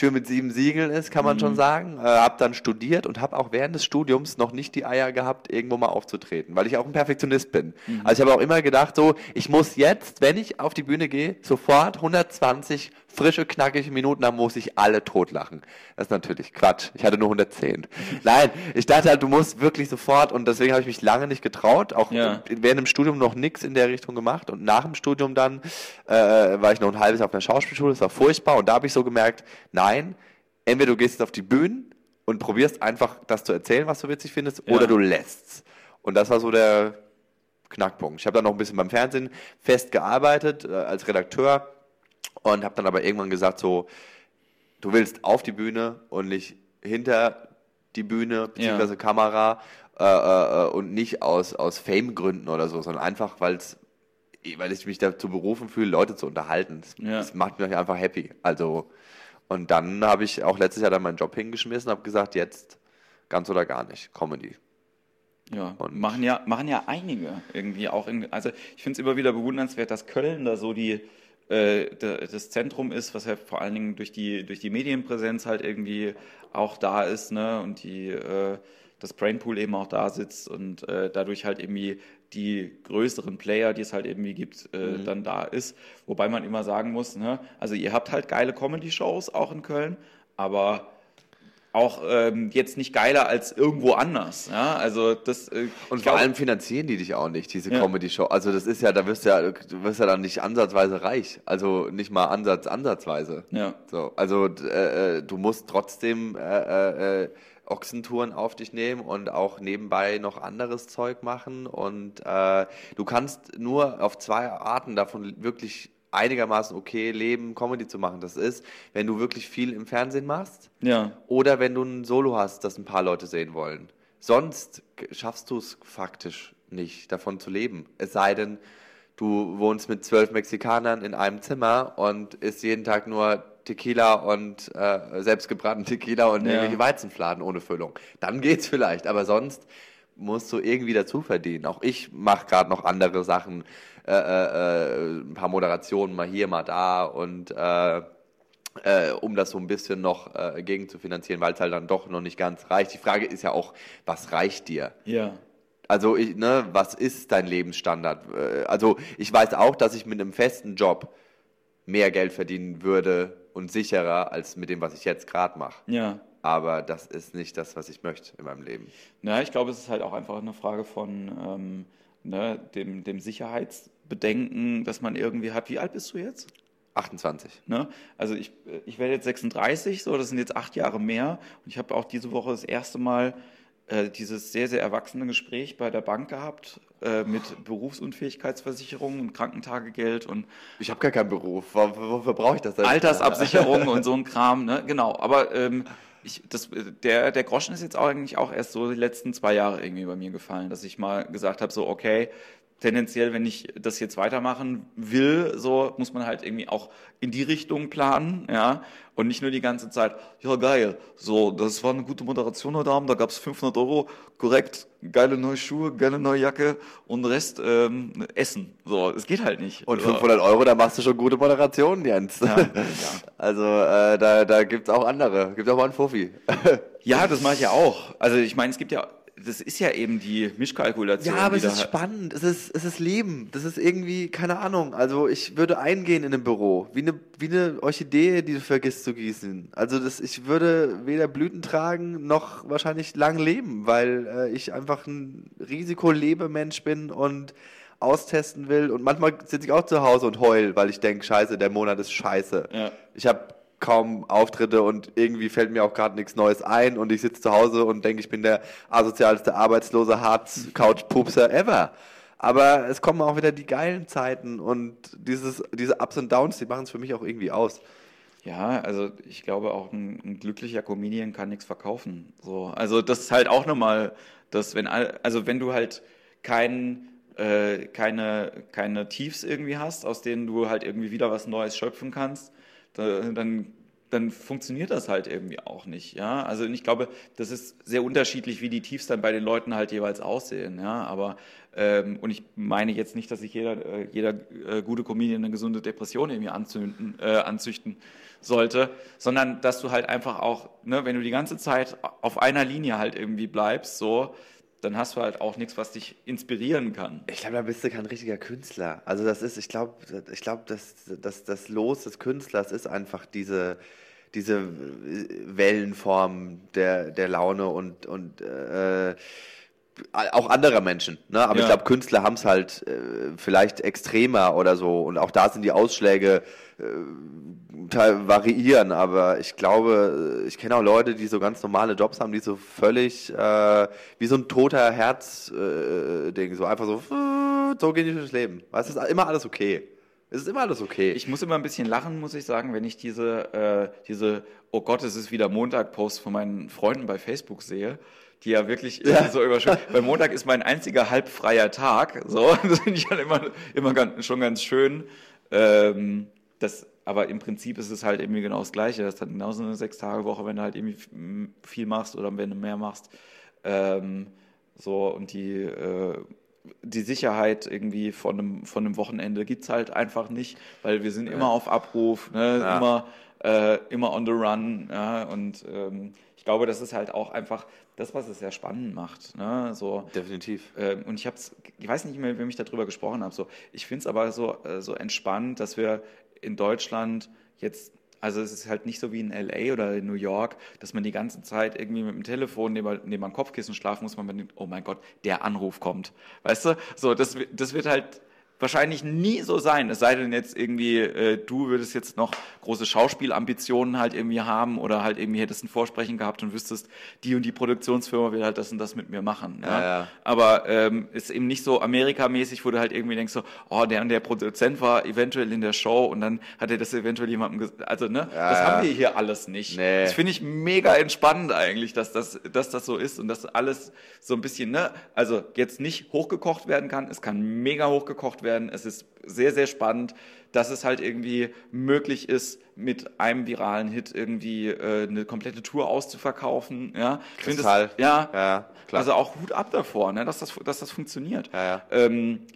Tür mit sieben Siegeln ist, kann man mhm. schon sagen. Äh, hab dann studiert und habe auch während des Studiums noch nicht die Eier gehabt, irgendwo mal aufzutreten, weil ich auch ein Perfektionist bin. Mhm. Also ich habe auch immer gedacht, so, ich muss jetzt, wenn ich auf die Bühne gehe, sofort 120 frische, knackige Minuten haben, muss ich alle totlachen. Das ist natürlich Quatsch. Ich hatte nur 110. Nein, ich dachte halt, du musst wirklich sofort und deswegen habe ich mich lange nicht getraut. Auch ja. während dem Studium noch nichts in der Richtung gemacht und nach dem Studium dann äh, war ich noch ein halbes Jahr auf einer Schauspielschule. Das war furchtbar und da habe ich so gemerkt, nein, entweder du gehst jetzt auf die Bühnen und probierst einfach das zu erzählen, was du witzig findest, ja. oder du lässt's. Und das war so der Knackpunkt. Ich habe dann noch ein bisschen beim Fernsehen fest gearbeitet äh, als Redakteur und habe dann aber irgendwann gesagt, so, du willst auf die Bühne und nicht hinter die Bühne beziehungsweise ja. Kamera äh, äh, und nicht aus, aus Fame-Gründen oder so, sondern einfach, weil's, weil ich mich dazu berufen fühle, Leute zu unterhalten. Das, ja. das macht mich einfach happy. Also, und dann habe ich auch letztes Jahr dann meinen Job hingeschmissen und habe gesagt, jetzt ganz oder gar nicht, Comedy. Ja, und machen ja, machen ja einige irgendwie auch. In, also ich finde es immer wieder bewundernswert, dass Köln da so die, äh, das Zentrum ist, was ja vor allen Dingen durch die, durch die Medienpräsenz halt irgendwie auch da ist, ne? Und die, äh, das Brainpool eben auch da sitzt und äh, dadurch halt irgendwie die größeren Player, die es halt irgendwie gibt, äh, mhm. dann da ist. Wobei man immer sagen muss, ne? Also ihr habt halt geile Comedy-Shows auch in Köln, aber auch ähm, jetzt nicht geiler als irgendwo anders. Ja? Also das, äh, und vor allem finanzieren die dich auch nicht, diese ja. Comedy-Show. Also das ist ja, da wirst du ja, du wirst ja dann nicht ansatzweise reich. Also nicht mal Ansatz, ansatzweise. Ja. So, also äh, äh, du musst trotzdem äh, äh, Ochsentouren auf dich nehmen und auch nebenbei noch anderes Zeug machen. Und äh, du kannst nur auf zwei Arten davon wirklich einigermaßen okay leben, Comedy zu machen. Das ist, wenn du wirklich viel im Fernsehen machst ja. oder wenn du ein Solo hast, das ein paar Leute sehen wollen. Sonst schaffst du es faktisch nicht, davon zu leben. Es sei denn, du wohnst mit zwölf Mexikanern in einem Zimmer und isst jeden Tag nur Tequila und äh, selbstgebrannten Tequila und ja. irgendwelche Weizenfladen ohne Füllung. Dann geht's vielleicht, aber sonst musst du irgendwie dazu verdienen. Auch ich mache gerade noch andere Sachen äh, äh, ein paar Moderationen mal hier, mal da und äh, äh, um das so ein bisschen noch äh, gegen zu finanzieren, weil es halt dann doch noch nicht ganz reicht. Die Frage ist ja auch, was reicht dir? Ja. Also, ich, ne, was ist dein Lebensstandard? Äh, also, ich weiß auch, dass ich mit einem festen Job mehr Geld verdienen würde und sicherer als mit dem, was ich jetzt gerade mache. Ja. Aber das ist nicht das, was ich möchte in meinem Leben. Na, ich glaube, es ist halt auch einfach eine Frage von ähm, ne, dem, dem Sicherheitsbedenken, dass man irgendwie hat. Wie alt bist du jetzt? 28. Ne? Also ich, ich werde jetzt 36, so, das sind jetzt acht Jahre mehr. Und ich habe auch diese Woche das erste Mal äh, dieses sehr, sehr erwachsene Gespräch bei der Bank gehabt äh, mit Berufsunfähigkeitsversicherung und Krankentagegeld und ich habe gar keinen Beruf. Wofür brauche ich das denn? Altersabsicherung und so ein Kram, ne? Genau. Aber ähm, ich, das, der, der Groschen ist jetzt auch eigentlich auch erst so die letzten zwei Jahre irgendwie bei mir gefallen, dass ich mal gesagt habe, so, okay, tendenziell, wenn ich das jetzt weitermachen will, so muss man halt irgendwie auch in die Richtung planen, ja, und nicht nur die ganze Zeit, ja geil, so, das war eine gute Moderation heute Abend, da gab's 500 Euro, korrekt, geile neue Schuhe, geile neue Jacke und Rest ähm, Essen, so, es geht halt nicht. Und 500 Euro, da machst du schon gute Moderationen, Jens. Ja, ja. Also äh, da, da gibt's auch andere, gibt auch mal einen Fuffi. ja, das mache ich ja auch. Also ich meine, es gibt ja das ist ja eben die Mischkalkulation. Ja, aber es ist spannend. Es ist, es ist Leben. Das ist irgendwie, keine Ahnung. Also ich würde eingehen in ein Büro. Wie eine, wie eine Orchidee, die du vergisst zu gießen. Also das, ich würde weder Blüten tragen, noch wahrscheinlich lang leben, weil äh, ich einfach ein Risikolebemensch bin und austesten will. Und manchmal sitze ich auch zu Hause und heul, weil ich denke, scheiße, der Monat ist scheiße. Ja. Ich habe kaum Auftritte und irgendwie fällt mir auch gerade nichts Neues ein und ich sitze zu Hause und denke, ich bin der asozialste arbeitslose Harz-Couch-Pupser ever. Aber es kommen auch wieder die geilen Zeiten und dieses, diese Ups und Downs, die machen es für mich auch irgendwie aus. Ja, also ich glaube auch ein, ein glücklicher Comedian kann nichts verkaufen. So, also das ist halt auch nochmal, dass wenn also wenn du halt kein, äh, keine keine Tiefs irgendwie hast, aus denen du halt irgendwie wieder was Neues schöpfen kannst, da, dann dann funktioniert das halt irgendwie auch nicht. Ja, also ich glaube, das ist sehr unterschiedlich, wie die Tiefs dann bei den Leuten halt jeweils aussehen. Ja, aber ähm, und ich meine jetzt nicht, dass sich jeder, äh, jeder äh, gute Comedian eine gesunde Depression irgendwie anzünden, äh, anzüchten sollte, sondern dass du halt einfach auch, ne, wenn du die ganze Zeit auf einer Linie halt irgendwie bleibst, so, dann hast du halt auch nichts, was dich inspirieren kann. Ich glaube, da bist du kein richtiger Künstler. Also das ist, ich glaube, ich glaube, dass, dass das Los des Künstlers ist einfach diese, diese Wellenform der, der Laune und, und äh, auch anderer Menschen. Ne? Aber ja. ich glaube, Künstler haben es halt äh, vielleicht extremer oder so. Und auch da sind die Ausschläge äh, variieren. Aber ich glaube, ich kenne auch Leute, die so ganz normale Jobs haben, die so völlig äh, wie so ein toter Herz-Ding, äh, so einfach so, so geht die durchs Leben. Weißt, es ist immer alles okay. Es ist immer alles okay. Ich muss immer ein bisschen lachen, muss ich sagen, wenn ich diese, äh, diese Oh Gott, es ist wieder Montag-Post von meinen Freunden bei Facebook sehe die ja wirklich ja. so überschwemmt. Weil Montag ist mein einziger halbfreier Tag. So, das finde ich dann immer, immer ganz, schon ganz schön. Ähm, das, aber im Prinzip ist es halt irgendwie genau das Gleiche. Das ist dann genauso eine Sechs-Tage-Woche, wenn du halt irgendwie viel machst oder wenn du mehr machst. Ähm, so, und die, äh, die Sicherheit irgendwie von einem, von einem Wochenende gibt es halt einfach nicht, weil wir sind immer auf Abruf, ne? ja. immer, äh, immer on the run. Ja? Und ähm, ich glaube, das ist halt auch einfach das, was es sehr spannend macht. Ne? So, Definitiv. Äh, und ich habe ich weiß nicht mehr, wem ich darüber gesprochen habe. So, ich finde es aber so, äh, so entspannt, dass wir in Deutschland jetzt also es ist halt nicht so wie in LA oder in New York, dass man die ganze Zeit irgendwie mit dem Telefon neben, neben einem Kopfkissen schlafen muss, weil man denkt, oh mein Gott, der Anruf kommt. Weißt du? So, das, das wird halt wahrscheinlich nie so sein, es sei denn jetzt irgendwie, äh, du würdest jetzt noch große Schauspielambitionen halt irgendwie haben oder halt irgendwie hättest ein Vorsprechen gehabt und wüsstest, die und die Produktionsfirma will halt das und das mit mir machen. Ja, ja. Aber ähm, ist eben nicht so Amerikamäßig, wo du halt irgendwie denkst so, oh, der und der Produzent war eventuell in der Show und dann hat er das eventuell jemandem gesagt. Also, ne, ja, das haben wir hier alles nicht. Nee. Das finde ich mega entspannend eigentlich, dass das, dass das so ist und dass alles so ein bisschen, ne, also jetzt nicht hochgekocht werden kann, es kann mega hochgekocht werden werden. Es ist sehr, sehr spannend, dass es halt irgendwie möglich ist, mit einem viralen Hit irgendwie äh, eine komplette Tour auszuverkaufen. Ja, Kristall. Das, ja, ja klar. also auch Hut ab davor, ne, dass, das, dass das funktioniert. Ja, ja. Ähm,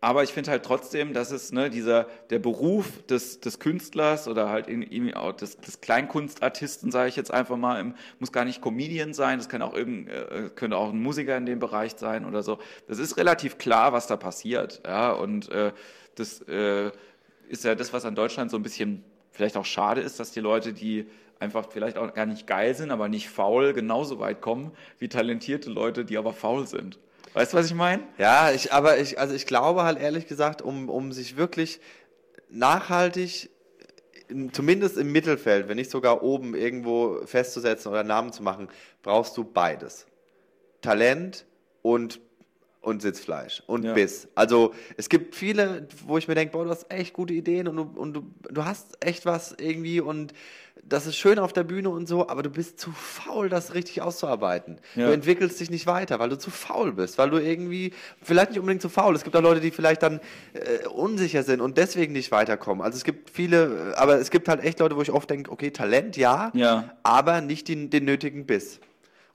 aber ich finde halt trotzdem, dass es ne, dieser der Beruf des, des Künstlers oder halt in, auch des, des Kleinkunstartisten, sage ich jetzt einfach mal, im, muss gar nicht Comedian sein, das kann auch irgend, äh, könnte auch ein Musiker in dem Bereich sein oder so. Das ist relativ klar, was da passiert, ja und äh, das äh, ist ja das, was an Deutschland so ein bisschen vielleicht auch schade ist, dass die Leute, die einfach vielleicht auch gar nicht geil sind, aber nicht faul, genauso weit kommen wie talentierte Leute, die aber faul sind. Weißt du, was ich meine? Ja, ich, aber ich, also ich glaube halt ehrlich gesagt, um, um sich wirklich nachhaltig, zumindest im Mittelfeld, wenn nicht sogar oben irgendwo festzusetzen oder Namen zu machen, brauchst du beides. Talent und und Sitzfleisch und ja. Biss. Also es gibt viele, wo ich mir denke, boah, du hast echt gute Ideen und, du, und du, du hast echt was irgendwie und das ist schön auf der Bühne und so, aber du bist zu faul, das richtig auszuarbeiten. Ja. Du entwickelst dich nicht weiter, weil du zu faul bist, weil du irgendwie, vielleicht nicht unbedingt zu faul, es gibt auch Leute, die vielleicht dann äh, unsicher sind und deswegen nicht weiterkommen. Also es gibt viele, aber es gibt halt echt Leute, wo ich oft denke, okay, Talent ja, ja. aber nicht den, den nötigen Biss.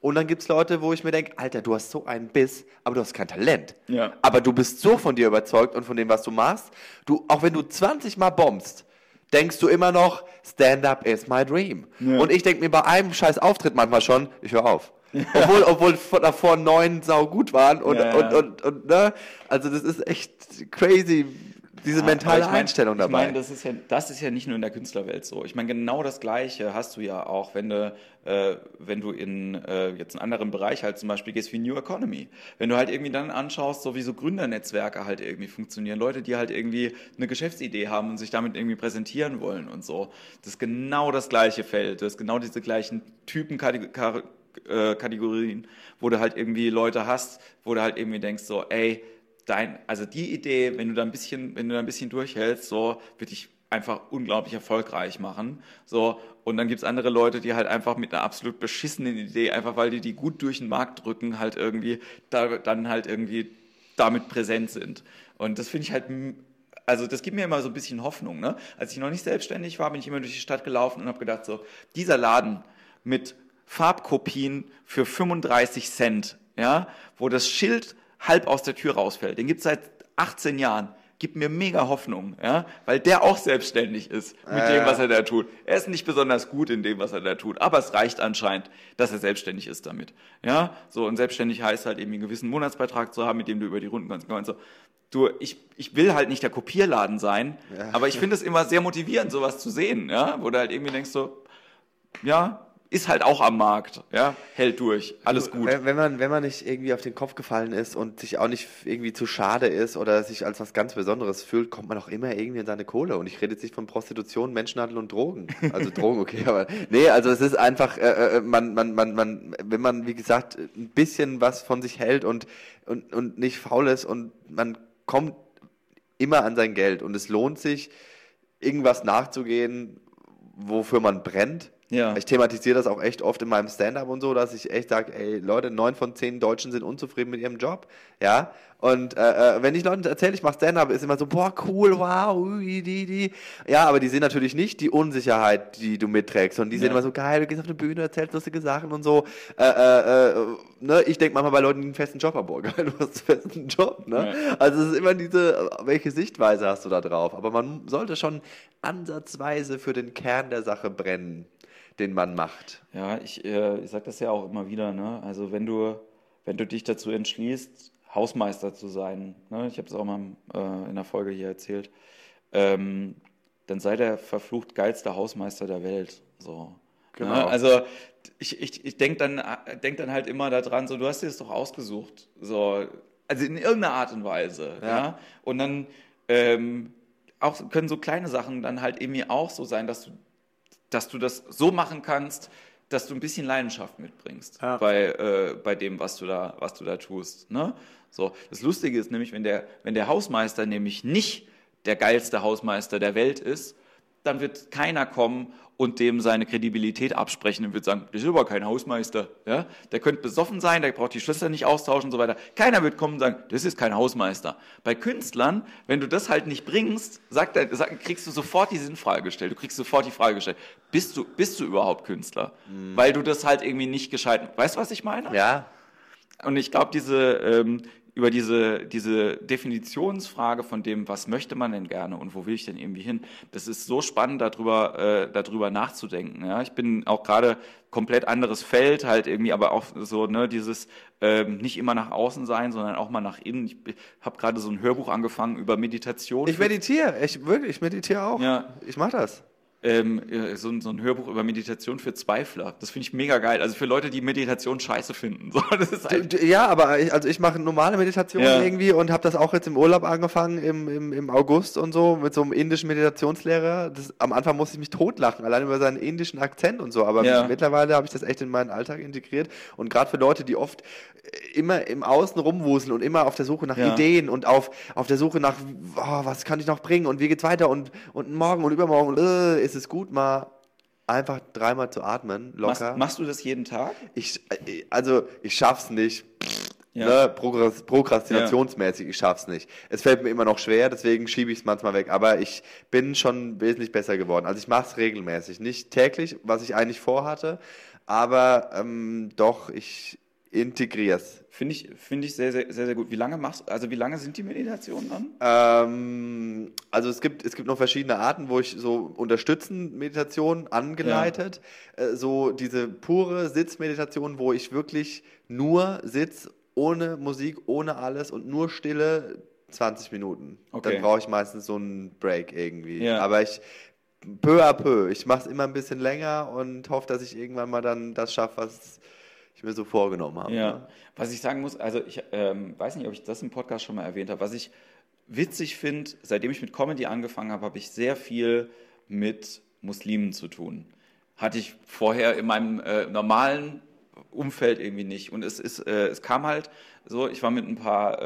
Und dann gibt es Leute, wo ich mir denke, Alter, du hast so einen Biss, aber du hast kein Talent. Ja. Aber du bist so von dir überzeugt und von dem, was du machst. Du, auch wenn du 20 Mal bombst, denkst du immer noch, Stand-up is my dream. Ja. Und ich denke mir bei einem scheiß Auftritt manchmal schon, ich höre auf. obwohl, obwohl davor neun sau gut waren und, ja, ja. und, und, und, ne? Also das ist echt crazy, diese ja, mentale ich mein, Einstellung dabei. Ich meine, das ist, ja, das ist ja nicht nur in der Künstlerwelt so. Ich meine, genau das Gleiche hast du ja auch, wenn du, äh, wenn du in äh, jetzt einen anderen Bereich halt zum Beispiel gehst wie New Economy. Wenn du halt irgendwie dann anschaust, so wie so Gründernetzwerke halt irgendwie funktionieren. Leute, die halt irgendwie eine Geschäftsidee haben und sich damit irgendwie präsentieren wollen und so. Das ist genau das gleiche Feld. Das ist genau diese gleichen Typen, äh, Kategorien, wo du halt irgendwie Leute hast, wo du halt irgendwie denkst so, ey, dein, also die Idee, wenn du da ein bisschen, wenn du da ein bisschen durchhältst, so wird dich einfach unglaublich erfolgreich machen. So, und dann gibt es andere Leute, die halt einfach mit einer absolut beschissenen Idee, einfach weil die die gut durch den Markt drücken, halt irgendwie, da, dann halt irgendwie damit präsent sind. Und das finde ich halt, also das gibt mir immer so ein bisschen Hoffnung. Ne? Als ich noch nicht selbstständig war, bin ich immer durch die Stadt gelaufen und habe gedacht, so, dieser Laden mit Farbkopien für 35 Cent, ja, wo das Schild halb aus der Tür rausfällt, den gibt es seit 18 Jahren gibt mir mega Hoffnung, ja, weil der auch selbstständig ist mit äh. dem, was er da tut. Er ist nicht besonders gut in dem, was er da tut, aber es reicht anscheinend, dass er selbstständig ist damit, ja. So und selbstständig heißt halt eben einen gewissen Monatsbeitrag zu haben, mit dem du über die Runden kannst. Und so. Du, ich, ich will halt nicht der Kopierladen sein, ja. aber ich finde es immer sehr motivierend, sowas zu sehen, ja, wo du halt irgendwie denkst so, ja, ist halt auch am Markt, ja, hält durch, alles gut. Wenn, wenn, man, wenn man nicht irgendwie auf den Kopf gefallen ist und sich auch nicht irgendwie zu schade ist oder sich als was ganz Besonderes fühlt, kommt man auch immer irgendwie in seine Kohle. Und ich rede jetzt nicht von Prostitution, Menschenhandel und Drogen. Also Drogen, okay, aber nee, also es ist einfach, äh, äh, man, man, man, man, wenn man, wie gesagt, ein bisschen was von sich hält und, und, und nicht faul ist und man kommt immer an sein Geld und es lohnt sich, irgendwas nachzugehen, wofür man brennt ja. Ich thematisiere das auch echt oft in meinem Stand-up und so, dass ich echt sage, ey, Leute, neun von zehn Deutschen sind unzufrieden mit ihrem Job. Ja. Und äh, äh wenn ich Leuten erzähle, ich mache Stand-up, ist immer so, boah, cool, wow, ui, die, die. Ja, aber die sehen natürlich nicht die Unsicherheit, die du mitträgst. Und die ja. sehen immer so, geil, du gehst auf eine Bühne, erzählst lustige Sachen und so. Äh, äh, äh ne? Ich denke manchmal bei Leuten, die einen festen Job haben, boah, geil, du hast einen festen Job. Ne? Ja. Also es ist immer diese, welche Sichtweise hast du da drauf? Aber man sollte schon ansatzweise für den Kern der Sache brennen den man macht. Ja, ich, äh, ich sage das ja auch immer wieder. Ne? Also wenn du, wenn du dich dazu entschließt, Hausmeister zu sein, ne? ich habe es auch mal äh, in der Folge hier erzählt, ähm, dann sei der verflucht geilste Hausmeister der Welt. So. Ne? Genau. Ne? Also ich, ich, ich denke dann, denk dann halt immer daran, so, du hast dir das doch ausgesucht. So, also in irgendeiner Art und Weise. Ja. ja? Und dann ähm, auch, können so kleine Sachen dann halt irgendwie auch so sein, dass du dass du das so machen kannst, dass du ein bisschen Leidenschaft mitbringst ja. bei, äh, bei dem, was du da, was du da tust. Ne? So, das Lustige ist nämlich, wenn der, wenn der Hausmeister nämlich nicht der geilste Hausmeister der Welt ist, dann wird keiner kommen und dem seine Kredibilität absprechen und wird sagen, das ist aber kein Hausmeister. Ja? Der könnte besoffen sein, der braucht die Schlüssel nicht austauschen und so weiter. Keiner wird kommen und sagen, das ist kein Hausmeister. Bei Künstlern, wenn du das halt nicht bringst, sagt sagt, kriegst du sofort die Sinnfrage gestellt. Du kriegst sofort die Frage gestellt, bist du, bist du überhaupt Künstler? Mhm. Weil du das halt irgendwie nicht gescheit. Weißt du, was ich meine? Ja. Und ich glaube, diese, ähm, über diese, diese Definitionsfrage von dem, was möchte man denn gerne und wo will ich denn irgendwie hin, das ist so spannend, darüber, äh, darüber nachzudenken. Ja? Ich bin auch gerade komplett anderes Feld, halt irgendwie, aber auch so, ne, dieses ähm, nicht immer nach außen sein, sondern auch mal nach innen. Ich habe gerade so ein Hörbuch angefangen über Meditation. Ich meditiere, ich wirklich, ich meditiere auch. Ja. Ich mache das ähm, äh, so, so, ein Hörbuch über Meditation für Zweifler. Das finde ich mega geil. Also für Leute, die Meditation scheiße finden. So, halt ja, aber ich, also ich mache normale Meditation ja. irgendwie und habe das auch jetzt im Urlaub angefangen, im, im, im August und so, mit so einem indischen Meditationslehrer. Das, am Anfang musste ich mich totlachen, allein über seinen indischen Akzent und so. Aber ja. mittlerweile habe ich das echt in meinen Alltag integriert. Und gerade für Leute, die oft immer im Außen rumwuseln und immer auf der Suche nach ja. Ideen und auf, auf der Suche nach, oh, was kann ich noch bringen und wie geht's weiter und, und morgen und übermorgen äh, ist es gut, mal einfach dreimal zu atmen, locker. Machst, machst du das jeden Tag? Ich, also, ich schaff's nicht. Ja. Ne, prokrastinationsmäßig, ich schaff's nicht. Es fällt mir immer noch schwer, deswegen schiebe ich es manchmal weg. Aber ich bin schon wesentlich besser geworden. Also ich mache es regelmäßig. Nicht täglich, was ich eigentlich vorhatte, aber ähm, doch, ich, integrierst. Finde ich, finde ich sehr, sehr, sehr, sehr gut. Wie lange machst also wie lange sind die Meditationen dann? Ähm, also es gibt, es gibt noch verschiedene Arten, wo ich so unterstützend Meditation angeleitet. Ja. Äh, so diese pure Sitzmeditation, wo ich wirklich nur sitz, ohne Musik, ohne alles und nur Stille 20 Minuten. Okay. Dann brauche ich meistens so einen Break irgendwie. Ja. Aber ich peu à peu. Ich mache es immer ein bisschen länger und hoffe, dass ich irgendwann mal dann das schaffe, was ich mir so vorgenommen habe. Ja, ne? was ich sagen muss, also ich ähm, weiß nicht, ob ich das im Podcast schon mal erwähnt habe, was ich witzig finde, seitdem ich mit Comedy angefangen habe, habe ich sehr viel mit Muslimen zu tun. Hatte ich vorher in meinem äh, normalen Umfeld irgendwie nicht. Und es ist, äh, es kam halt so, ich war mit ein paar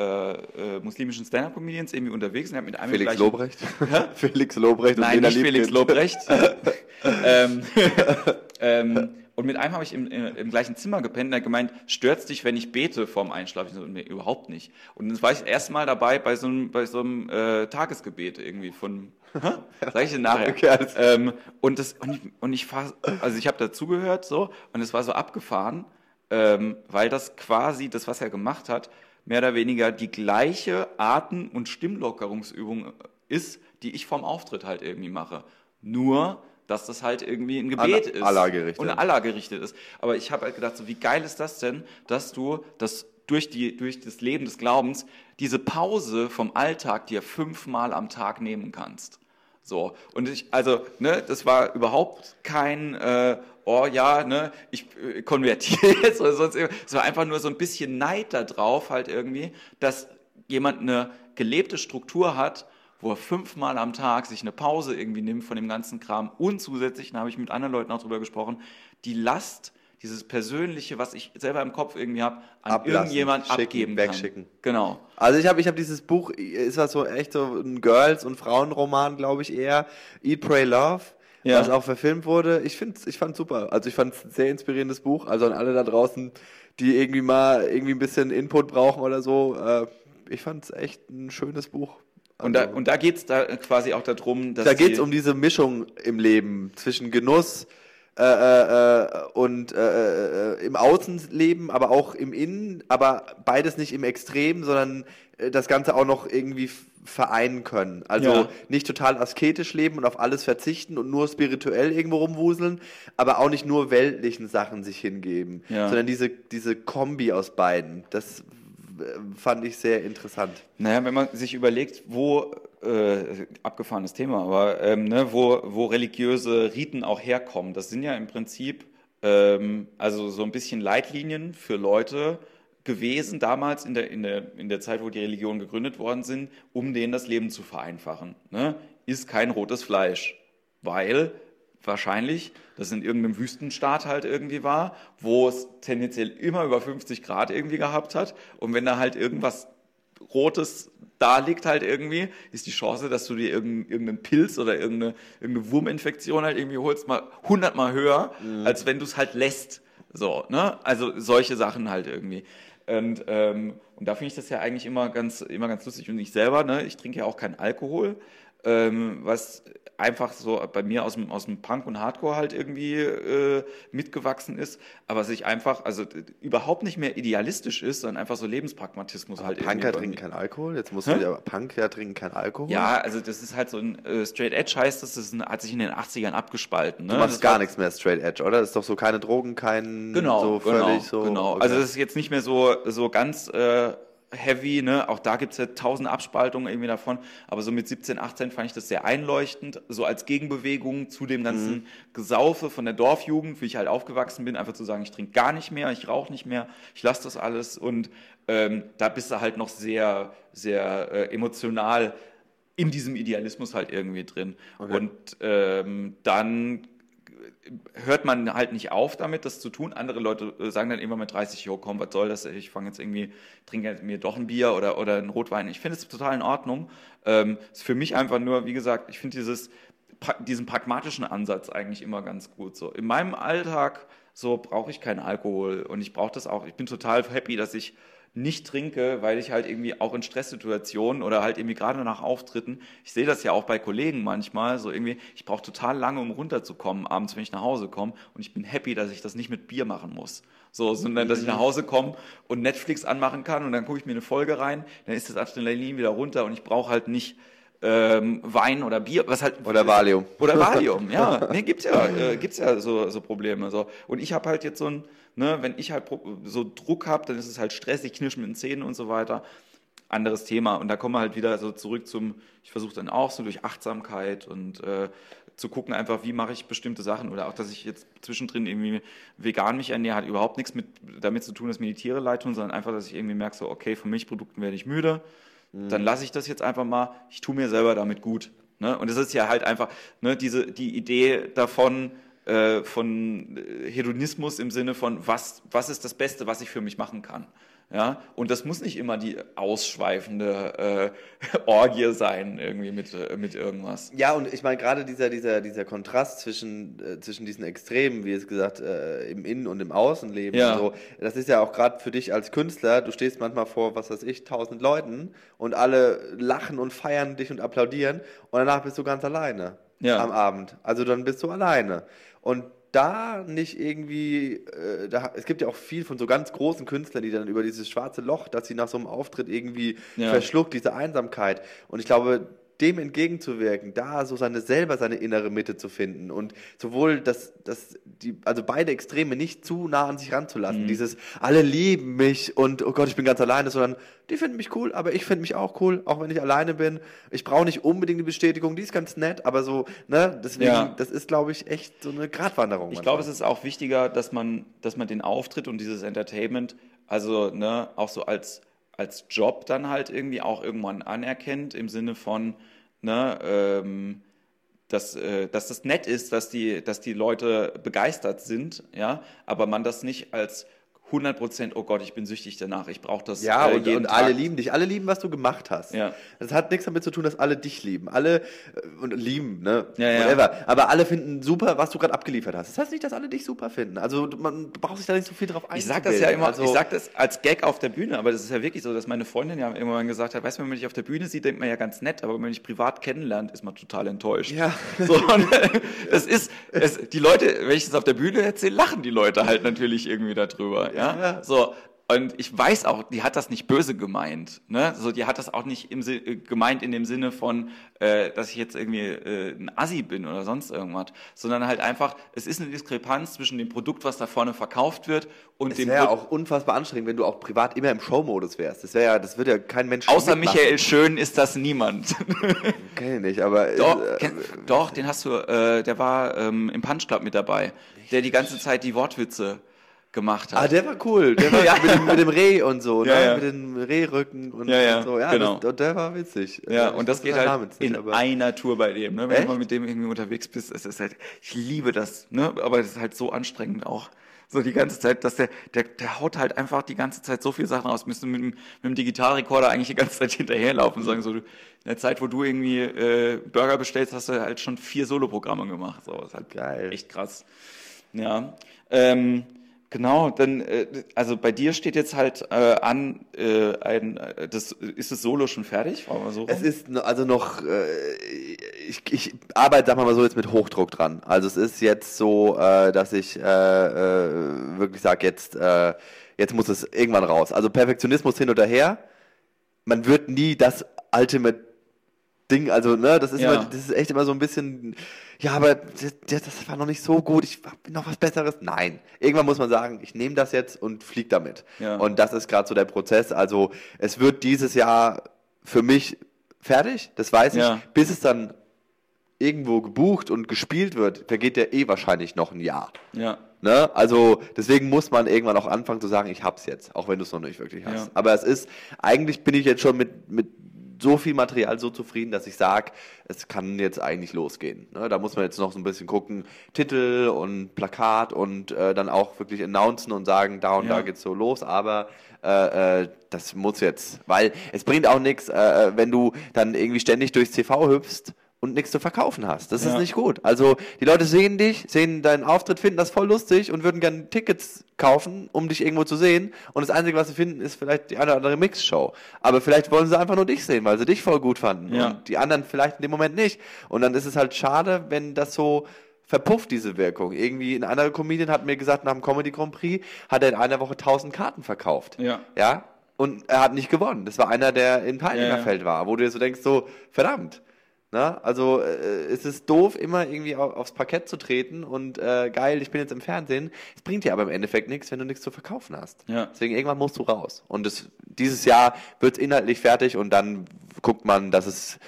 äh, äh, muslimischen Stand-Up-Comedians irgendwie unterwegs und habe mit einem Felix Lobrecht? Felix Lobrecht und Nein, nicht Felix Lobrecht. ähm, ähm, und mit einem habe ich im, im, gleichen Zimmer gepennt und er hat gemeint, stört's dich, wenn ich bete vorm Einschlafen? Ich so, nee, überhaupt nicht. Und dann war ich erst mal dabei bei so einem, bei so einem äh, Tagesgebet irgendwie von, sag ich dir nachher. Okay, ähm, und, das, und ich, und ich also ich habe dazugehört so und es war so abgefahren, ähm, weil das quasi, das was er gemacht hat, mehr oder weniger die gleiche Atem- und Stimmlockerungsübung ist, die ich vorm Auftritt halt irgendwie mache. Nur dass das halt irgendwie ein Gebet ist. Allah gerichtet. Und Allah gerichtet ist. Aber ich habe halt gedacht, so, wie geil ist das denn, dass du das durch, die, durch das Leben des Glaubens diese Pause vom Alltag dir fünfmal am Tag nehmen kannst. So. Und ich, also, ne, das war überhaupt kein, äh, oh ja, ne, ich äh, konvertiere jetzt oder sonst irgendwas. Es war einfach nur so ein bisschen Neid da drauf, halt irgendwie, dass jemand eine gelebte Struktur hat wo er fünfmal am Tag sich eine Pause irgendwie nimmt von dem ganzen Kram und zusätzlich, da habe ich mit anderen Leuten auch drüber gesprochen, die Last, dieses Persönliche, was ich selber im Kopf irgendwie habe, an Ablassen, irgendjemand schicken, abgeben wegschicken. kann. Genau. Also ich habe ich hab dieses Buch, ist das so echt so ein Girls- und Frauenroman, glaube ich eher, Eat, Pray, Love. Ja. was auch verfilmt wurde. Ich finde, ich fand super. Also ich fand es ein sehr inspirierendes Buch. Also an alle da draußen, die irgendwie mal irgendwie ein bisschen Input brauchen oder so. Äh, ich fand es echt ein schönes Buch. Und da, und da geht es da quasi auch darum, dass. Da geht es um diese Mischung im Leben zwischen Genuss äh, äh, äh und äh, äh, im Außenleben, aber auch im Innen, aber beides nicht im Extrem, sondern äh, das Ganze auch noch irgendwie vereinen können. Also ja. nicht total asketisch leben und auf alles verzichten und nur spirituell irgendwo rumwuseln, aber auch nicht nur weltlichen Sachen sich hingeben, ja. sondern diese, diese Kombi aus beiden. Das fand ich sehr interessant. Naja, wenn man sich überlegt, wo, äh, abgefahrenes Thema, aber ähm, ne, wo, wo religiöse Riten auch herkommen, das sind ja im Prinzip ähm, also so ein bisschen Leitlinien für Leute gewesen, damals in der, in, der, in der Zeit, wo die Religionen gegründet worden sind, um denen das Leben zu vereinfachen. Ne? Ist kein rotes Fleisch, weil wahrscheinlich, das in irgendeinem Wüstenstaat halt irgendwie war, wo es tendenziell immer über 50 Grad irgendwie gehabt hat. Und wenn da halt irgendwas Rotes da liegt halt irgendwie, ist die Chance, dass du dir irgendeinen Pilz oder irgendeine, irgendeine Wurminfektion halt irgendwie holst, mal hundertmal höher, mhm. als wenn du es halt lässt. So, ne? Also solche Sachen halt irgendwie. Und, ähm, und da finde ich das ja eigentlich immer ganz, immer ganz lustig. Und ich selber, ne, ich trinke ja auch keinen Alkohol, ähm, was einfach so bei mir aus dem, aus dem Punk und Hardcore halt irgendwie äh, mitgewachsen ist, aber sich einfach, also überhaupt nicht mehr idealistisch ist, sondern einfach so Lebenspragmatismus aber halt Punker trinken kein Alkohol? Jetzt musst du ja, Punker trinken kein Alkohol? Ja, also das ist halt so ein äh, Straight Edge heißt das, das ein, hat sich in den 80ern abgespalten. Ne? Du machst das gar nichts mehr Straight Edge, oder? Das ist doch so keine Drogen, kein genau, so völlig genau, so. Genau, okay. also das ist jetzt nicht mehr so, so ganz äh, heavy, ne? Auch da gibt es ja tausend Abspaltungen irgendwie davon. Aber so mit 17, 18 fand ich das sehr einleuchtend, so als Gegenbewegung zu dem ganzen mhm. Gesaufe von der Dorfjugend, wie ich halt aufgewachsen bin, einfach zu sagen, ich trinke gar nicht mehr, ich rauche nicht mehr, ich lasse das alles und ähm, da bist du halt noch sehr, sehr äh, emotional in diesem Idealismus halt irgendwie drin. Okay. Und ähm, dann hört man halt nicht auf damit, das zu tun. Andere Leute äh, sagen dann immer mit 30, jo komm, was soll das? Ich fange jetzt irgendwie, trinke mir doch ein Bier oder, oder einen Rotwein. Ich finde es total in Ordnung. Ähm, ist für mich einfach nur, wie gesagt, ich finde dieses, diesen pragmatischen Ansatz eigentlich immer ganz gut. So in meinem Alltag so brauche ich keinen Alkohol und ich brauche das auch. Ich bin total happy, dass ich nicht trinke, weil ich halt irgendwie auch in Stresssituationen oder halt irgendwie gerade nach Auftritten, ich sehe das ja auch bei Kollegen manchmal, so irgendwie, ich brauche total lange, um runterzukommen, abends, wenn ich nach Hause komme und ich bin happy, dass ich das nicht mit Bier machen muss. So, sondern dass ich nach Hause komme und Netflix anmachen kann und dann gucke ich mir eine Folge rein, dann ist das Adrenalin wieder runter und ich brauche halt nicht ähm, Wein oder Bier, was halt oder Valium oder Valium, ja, nee, gibt's ja, äh, gibt's ja so, so Probleme so und ich habe halt jetzt so ein Ne, wenn ich halt so Druck habe, dann ist es halt stressig, knirschen mit den Zähnen und so weiter. Anderes Thema. Und da kommen wir halt wieder so zurück zum, ich versuche dann auch so durch Achtsamkeit und äh, zu gucken einfach, wie mache ich bestimmte Sachen oder auch, dass ich jetzt zwischendrin irgendwie vegan mich ernähre, hat überhaupt nichts mit, damit zu tun, dass mir die Tiere leid tun, sondern einfach, dass ich irgendwie merke, so, okay, von Milchprodukten werde ich müde, dann lasse ich das jetzt einfach mal, ich tue mir selber damit gut. Ne? Und es ist ja halt einfach ne, diese, die Idee davon, äh, von Hedonismus im Sinne von, was, was ist das Beste, was ich für mich machen kann. Ja, und das muss nicht immer die ausschweifende äh, Orgie sein, irgendwie mit, äh, mit irgendwas. Ja, und ich meine, gerade dieser, dieser, dieser Kontrast zwischen, äh, zwischen diesen Extremen, wie es gesagt, äh, im Innen- und im Außenleben, ja. so, das ist ja auch gerade für dich als Künstler, du stehst manchmal vor, was weiß ich, tausend Leuten und alle lachen und feiern dich und applaudieren und danach bist du ganz alleine ja. am Abend. Also dann bist du alleine. Und da nicht irgendwie, äh, da, es gibt ja auch viel von so ganz großen Künstlern, die dann über dieses schwarze Loch, dass sie nach so einem Auftritt irgendwie ja. verschluckt, diese Einsamkeit. Und ich glaube, dem entgegenzuwirken, da so seine selber seine innere Mitte zu finden und sowohl das, das die, also beide Extreme nicht zu nah an sich ranzulassen. Mhm. Dieses alle lieben mich und oh Gott, ich bin ganz alleine, sondern die finden mich cool, aber ich finde mich auch cool, auch wenn ich alleine bin. Ich brauche nicht unbedingt die Bestätigung, die ist ganz nett, aber so, ne, deswegen, ja. das ist, glaube ich, echt so eine Gratwanderung. Ich glaube, es ist auch wichtiger, dass man, dass man den Auftritt und dieses Entertainment, also ne, auch so als als Job dann halt irgendwie auch irgendwann anerkennt, im Sinne von, ne, ähm, dass, äh, dass das nett ist, dass die, dass die Leute begeistert sind, ja, aber man das nicht als 100 Prozent, oh Gott, ich bin süchtig danach, ich brauche das. Ja, äh, und, und alle lieben dich, alle lieben, was du gemacht hast. Ja. Das hat nichts damit zu tun, dass alle dich lieben. Alle äh, und lieben, ne? Ja, ja. Aber alle finden super, was du gerade abgeliefert hast. Das heißt nicht, dass alle dich super finden. Also man braucht sich da nicht so viel drauf einzubilden. Ich sag das ja immer, also, ich sag das als Gag auf der Bühne, aber das ist ja wirklich so, dass meine Freundin ja irgendwann gesagt hat, weißt du, wenn man dich auf der Bühne sieht, denkt man ja ganz nett, aber wenn man dich privat kennenlernt, ist man total enttäuscht. Ja. So, es ist, es, die Leute, wenn ich das auf der Bühne erzähle, lachen die Leute halt natürlich irgendwie darüber, ja. ja. So, und ich weiß auch, die hat das nicht böse gemeint. Ne? So, die hat das auch nicht im, äh, gemeint in dem Sinne von, äh, dass ich jetzt irgendwie äh, ein Assi bin oder sonst irgendwas, sondern halt einfach, es ist eine Diskrepanz zwischen dem Produkt, was da vorne verkauft wird und es dem. Es wäre auch unfassbar anstrengend, wenn du auch privat immer im Showmodus wärst. Das wäre ja, das würde ja kein Mensch. Außer Michael Schön ist das niemand. Kenn ich nicht, aber. Doch, äh, kenn, doch den hast du, äh, der war ähm, im Punch Club mit dabei, der die ganze Zeit die Wortwitze gemacht hat. Ah, der war cool. Der war ja. mit, dem, mit, dem, Reh und so, ja, ne? Ja. mit dem Rehrücken und, ja, ja. und so. Ja, genau. Das, und der war witzig. Ja, und das geht halt nicht, in aber... einer Tour bei dem. Ne? Wenn Echt? du mal mit dem irgendwie unterwegs bist, es ist halt, ich liebe das, ne? aber es ist halt so anstrengend auch. So die ganze Zeit, dass der, der, der haut halt einfach die ganze Zeit so viele Sachen aus. Müsste mit, mit dem Digitalrekorder eigentlich die ganze Zeit hinterherlaufen. Sagen so, in der Zeit, wo du irgendwie äh, Burger bestellst, hast du halt schon vier Soloprogramme gemacht. So, ist halt Geil. echt krass. Ja. Ähm, Genau, dann, äh, also bei dir steht jetzt halt äh, an, äh, ein, äh, das, ist das Solo schon fertig? So es ist also noch, äh, ich, ich arbeite, sag mal so, jetzt mit Hochdruck dran. Also es ist jetzt so, äh, dass ich äh, äh, wirklich sage, jetzt, äh, jetzt muss es irgendwann raus. Also Perfektionismus hin oder her, man wird nie das Ultimate Ding, also, ne, das ist, ja. immer, das ist echt immer so ein bisschen, ja, aber das, das war noch nicht so gut, ich bin noch was Besseres. Nein, irgendwann muss man sagen, ich nehme das jetzt und flieg damit. Ja. Und das ist gerade so der Prozess. Also, es wird dieses Jahr für mich fertig, das weiß ich, ja. bis es dann irgendwo gebucht und gespielt wird, vergeht ja eh wahrscheinlich noch ein Jahr. Ja. Ne? Also deswegen muss man irgendwann auch anfangen zu sagen, ich hab's jetzt, auch wenn du es noch nicht wirklich hast. Ja. Aber es ist, eigentlich bin ich jetzt schon mit, mit so viel Material so zufrieden, dass ich sage, es kann jetzt eigentlich losgehen. Ne? Da muss man jetzt noch so ein bisschen gucken, Titel und Plakat und äh, dann auch wirklich announcen und sagen, da und ja. da geht's so los, aber äh, äh, das muss jetzt, weil es bringt auch nichts, äh, äh, wenn du dann irgendwie ständig durchs TV hüpfst und nichts zu verkaufen hast. Das ja. ist nicht gut. Also die Leute sehen dich, sehen deinen Auftritt, finden das voll lustig und würden gerne Tickets kaufen, um dich irgendwo zu sehen. Und das Einzige, was sie finden, ist vielleicht die eine oder andere Mixshow. Aber vielleicht wollen sie einfach nur dich sehen, weil sie dich voll gut fanden. Ja. Und die anderen vielleicht in dem Moment nicht. Und dann ist es halt schade, wenn das so verpufft, diese Wirkung. Irgendwie ein anderer Comedian hat mir gesagt, nach dem Comedy Grand Prix hat er in einer Woche 1000 Karten verkauft. Ja. Ja. Und er hat nicht gewonnen. Das war einer, der im Teilnehmerfeld ja, ja. war, wo du dir so denkst, so, verdammt na, also äh, es ist doof, immer irgendwie aufs Parkett zu treten und äh, geil, ich bin jetzt im Fernsehen. Es bringt dir aber im Endeffekt nichts, wenn du nichts zu verkaufen hast. Ja. Deswegen irgendwann musst du raus. Und das, dieses Jahr wird es inhaltlich fertig und dann guckt man, dass es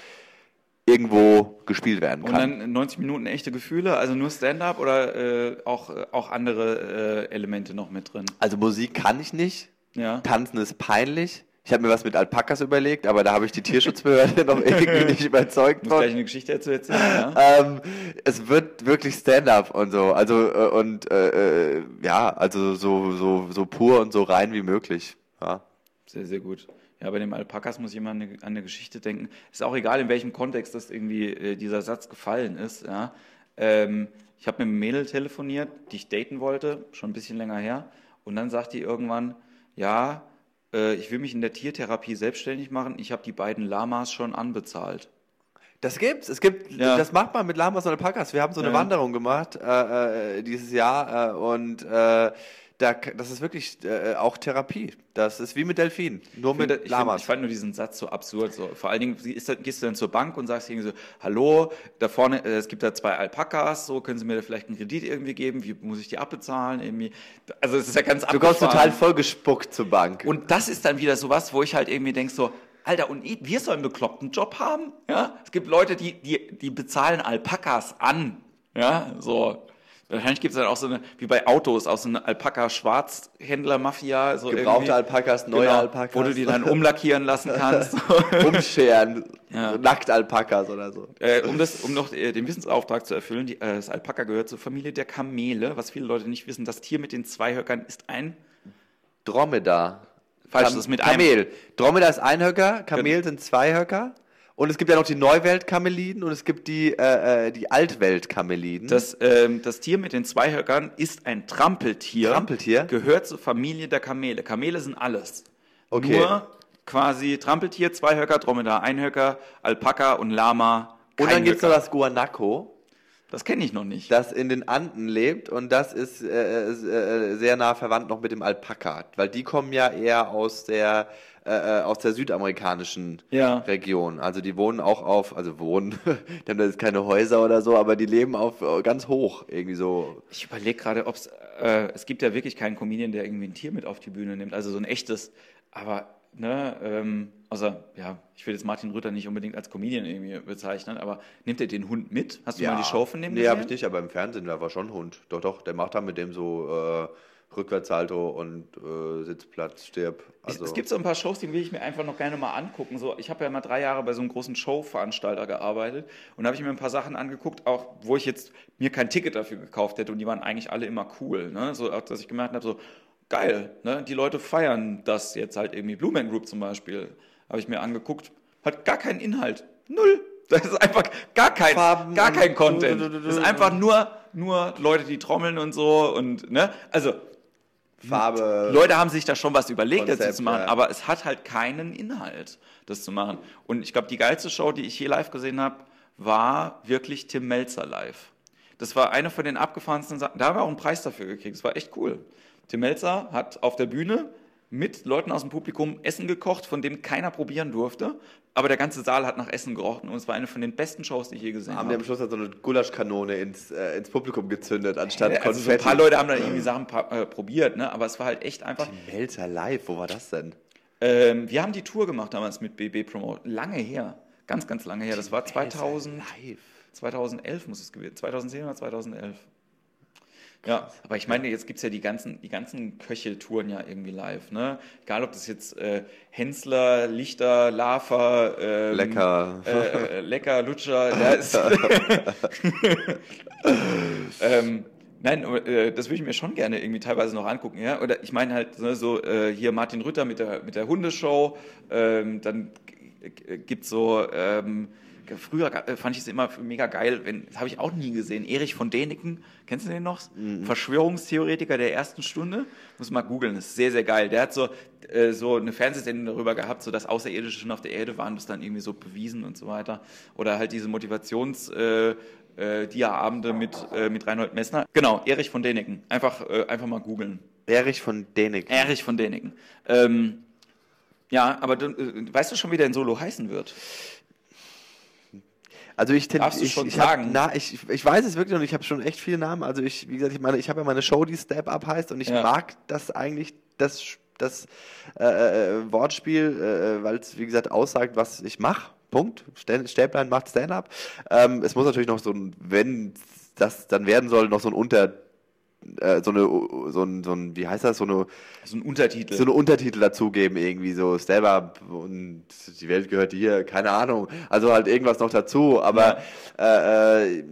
irgendwo gespielt werden kann. Und dann 90 Minuten echte Gefühle, also nur Stand-up oder äh, auch, auch andere äh, Elemente noch mit drin? Also Musik kann ich nicht. Ja. Tanzen ist peinlich. Ich habe mir was mit Alpakas überlegt, aber da habe ich die Tierschutzbehörde noch irgendwie nicht überzeugt von. gleich eine Geschichte dazu erzählen. Ja? ähm, es wird wirklich Stand-up und so, also äh, und äh, äh, ja, also so so so pur und so rein wie möglich. Ja. Sehr sehr gut. Ja, bei dem Alpakas muss ich immer an eine, an eine Geschichte denken. Ist auch egal, in welchem Kontext das irgendwie äh, dieser Satz gefallen ist. Ja. Ähm, ich habe mit einem Mädel telefoniert, die ich daten wollte, schon ein bisschen länger her. Und dann sagt die irgendwann, ja, äh, ich will mich in der Tiertherapie selbstständig machen, ich habe die beiden Lamas schon anbezahlt. Das gibt's. Es gibt, ja. das macht man mit Lamas und Alpakas. Wir haben so eine ja. Wanderung gemacht äh, äh, dieses Jahr äh, und äh, da, das ist wirklich äh, auch Therapie. Das ist wie mit Delfinen, nur mit ich Lamas. Find, ich fand nur diesen Satz so absurd. So. Vor allen Dingen ist, gehst du dann zur Bank und sagst irgendwie so, hallo, da vorne, äh, es gibt da zwei Alpakas, so, können Sie mir da vielleicht einen Kredit irgendwie geben? Wie muss ich die abbezahlen? Irgendwie? Also es ist ja ganz Du kommst total vollgespuckt zur Bank. Und das ist dann wieder sowas, wo ich halt irgendwie denke so, Alter, und wir sollen einen bekloppten Job haben? Ja? Es gibt Leute, die, die, die bezahlen Alpakas an. Ja, so. Wahrscheinlich gibt es dann auch so eine, wie bei Autos, auch so eine Alpaka-Schwarzhändler-Mafia. So Gebrauchte Alpakas, neue genau, Alpakas. Wo du die dann umlackieren lassen kannst. Umscheren, ja. Nackt-Alpakas oder so. Äh, um, das, um noch äh, den Wissensauftrag zu erfüllen, die, äh, das Alpaka gehört zur Familie der Kamele. Was viele Leute nicht wissen, das Tier mit den zwei Höckern ist ein Dromedar. Falsch, Kam das ist mit Kamel. Einem. Dromedar ist ein Höcker, Kamel sind zwei Höcker. Und es gibt ja noch die Neuwelt-Kameliden und es gibt die, äh, äh die Altwelt-Kameliden. Das, ähm, das Tier mit den zwei Höckern ist ein Trampeltier. Trampeltier? Gehört zur Familie der Kamele. Kamele sind alles. Okay. Nur quasi Trampeltier, zwei Höcker, Dromedar, ein Höcker, Alpaka und Lama. Und dann gibt es noch das Guanaco. Das kenne ich noch nicht. Das in den Anden lebt und das ist äh, äh, sehr nah verwandt noch mit dem Alpaka, weil die kommen ja eher aus der äh, äh, aus der südamerikanischen ja. Region. Also die wohnen auch auf, also wohnen, die haben da jetzt keine Häuser oder so, aber die leben auf äh, ganz hoch irgendwie so. Ich überlege gerade, ob es, äh, es gibt ja wirklich keinen Comedian, der irgendwie ein Tier mit auf die Bühne nimmt, also so ein echtes, aber ne, ähm, außer, ja, ich will jetzt Martin Rütter nicht unbedingt als Comedian irgendwie bezeichnen, aber nimmt er den Hund mit? Hast du ja. mal die Show von dem Nee, habe ich nicht, aber im Fernsehen, da war schon ein Hund. Doch, doch, der macht da mit dem so äh, Rückwärtssalto und äh, Sitzplatz, stirb. Also es gibt so ein paar Shows, die will ich mir einfach noch gerne mal angucken. So, ich habe ja mal drei Jahre bei so einem großen Showveranstalter gearbeitet und da habe ich mir ein paar Sachen angeguckt, auch wo ich jetzt mir kein Ticket dafür gekauft hätte und die waren eigentlich alle immer cool. Ne? So, dass ich gemerkt habe, so geil, ne? die Leute feiern das jetzt halt irgendwie. Blue Man Group zum Beispiel habe ich mir angeguckt, hat gar keinen Inhalt, null. Das ist einfach gar kein, Farben gar kein Content. Das ist einfach nur, nur Leute, die trommeln und so und ne, also Farbe. Leute haben sich da schon was überlegt, Konzept, das zu machen, ja. aber es hat halt keinen Inhalt, das zu machen. Und ich glaube, die geilste Show, die ich hier live gesehen habe, war wirklich Tim Melzer live. Das war eine von den abgefahrensten Sachen. Da haben wir auch einen Preis dafür gekriegt. Das war echt cool. Tim Melzer hat auf der Bühne mit Leuten aus dem Publikum Essen gekocht, von dem keiner probieren durfte. Aber der ganze Saal hat nach Essen gerochen und es war eine von den besten Shows, die ich je gesehen habe. Haben die am Schluss halt so eine Gulaschkanone ins, äh, ins Publikum gezündet, anstatt also Konfetti. So ein paar Leute haben da irgendwie Sachen äh, probiert, ne? aber es war halt echt einfach... Die Melzer live, wo war das denn? Ähm, wir haben die Tour gemacht damals mit BB Promote. Lange her. Ganz, ganz lange her. Das war 2000, live. 2011 muss es gewesen 2010 oder 2011. Ja, aber ich meine, jetzt gibt es ja die ganzen, die ganzen Köcheltouren ja irgendwie live, ne? Egal, ob das jetzt äh, Hensler, Lichter, Lava, ähm, Lecker, äh, äh, Lecker, Lutscher, ähm, Nein, äh, das würde ich mir schon gerne irgendwie teilweise noch angucken, ja. Oder ich meine halt ne, so äh, hier Martin Rütter mit der mit der Hundeshow, ähm, dann gibt es so ähm, früher äh, fand ich es immer mega geil, wenn, das habe ich auch nie gesehen, Erich von Däniken, kennst du den noch? Mhm. Verschwörungstheoretiker der ersten Stunde. Muss mal googeln, ist sehr, sehr geil. Der hat so, äh, so eine Fernsehsendung darüber gehabt, so dass Außerirdische schon auf der Erde waren, das dann irgendwie so bewiesen und so weiter. Oder halt diese Motivations- äh, äh, Dia-Abende mit, äh, mit Reinhold Messner. Genau, Erich von Däniken. Einfach, äh, einfach mal googeln. Erich von Däniken. Erich von Däniken. Ähm, ja, aber du, äh, weißt du schon, wie der in Solo heißen wird? Also ich, Darfst ich, schon ich, sagen? Hab, na, ich, ich weiß es wirklich und ich habe schon echt viele Namen. Also ich, wie gesagt, ich meine, ich habe ja meine Show, die Step Up heißt und ich ja. mag das eigentlich, das, das äh, äh Wortspiel, äh, weil es, wie gesagt, aussagt, was ich mache. Punkt. Stäblein macht Stand-up. Ähm, es muss natürlich noch so ein, wenn das dann werden soll, noch so ein Unter äh, so eine, so ein, so ein, wie heißt das, so eine, so ein Untertitel. So eine Untertitel dazugeben, irgendwie so Stand-up und die Welt gehört dir, keine Ahnung. Also halt irgendwas noch dazu, aber ja. äh, äh,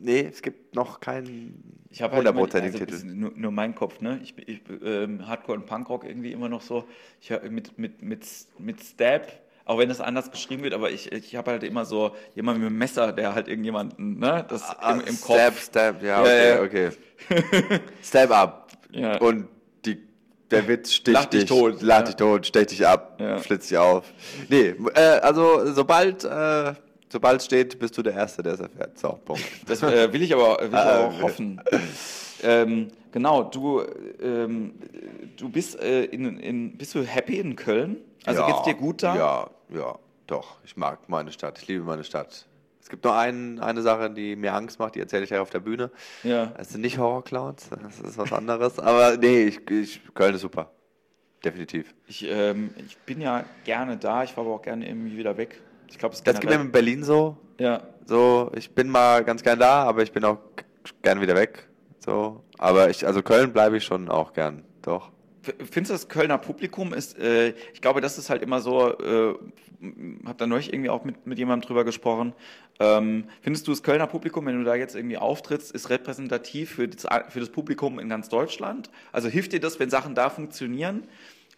nee, es gibt noch keinen ich habe halt also Titel. Nur, nur, mein Kopf, ne? Ich, ich ähm, Hardcore und Punkrock irgendwie immer noch so. Ich mit mit mit mit Stab auch wenn es anders geschrieben wird, aber ich, ich habe halt immer so jemand mit einem Messer, der halt irgendjemanden, ne, das ah, im, im Kopf. Stab, Stab, ja, okay, okay. Stab ab. Ja. Und die, der Witz sticht lach dich, tot. Lach ja. dich tot, stech dich ab, ja. flitzt dich auf. Nee, äh, also sobald, äh, sobald es steht, bist du der Erste, der es erfährt. So, Punkt. Das äh, will ich aber, will ich aber auch hoffen. ähm, genau, du, ähm, du bist, äh, in, in, bist du happy in Köln? Also ja, geht's dir gut da? Ja, ja, doch. Ich mag meine Stadt. Ich liebe meine Stadt. Es gibt nur ein, eine Sache, die mir Angst macht, die erzähle ich ja auf der Bühne. Ja. Es sind nicht Horror-Clowns, das ist was anderes. Aber nee, ich, ich, Köln ist super. Definitiv. Ich, ähm, ich bin ja gerne da, ich fahre aber auch gerne irgendwie wieder weg. Ich glaube, es Das gibt mir in Berlin so. Ja. So, ich bin mal ganz gern da, aber ich bin auch gern wieder weg. So. Aber ich, also Köln bleibe ich schon auch gern. Doch. Findest du das Kölner Publikum ist, äh, ich glaube, das ist halt immer so, äh, hab da neulich irgendwie auch mit, mit jemandem drüber gesprochen. Ähm, findest du das Kölner Publikum, wenn du da jetzt irgendwie auftrittst, ist repräsentativ für das, für das Publikum in ganz Deutschland? Also hilft dir das, wenn Sachen da funktionieren?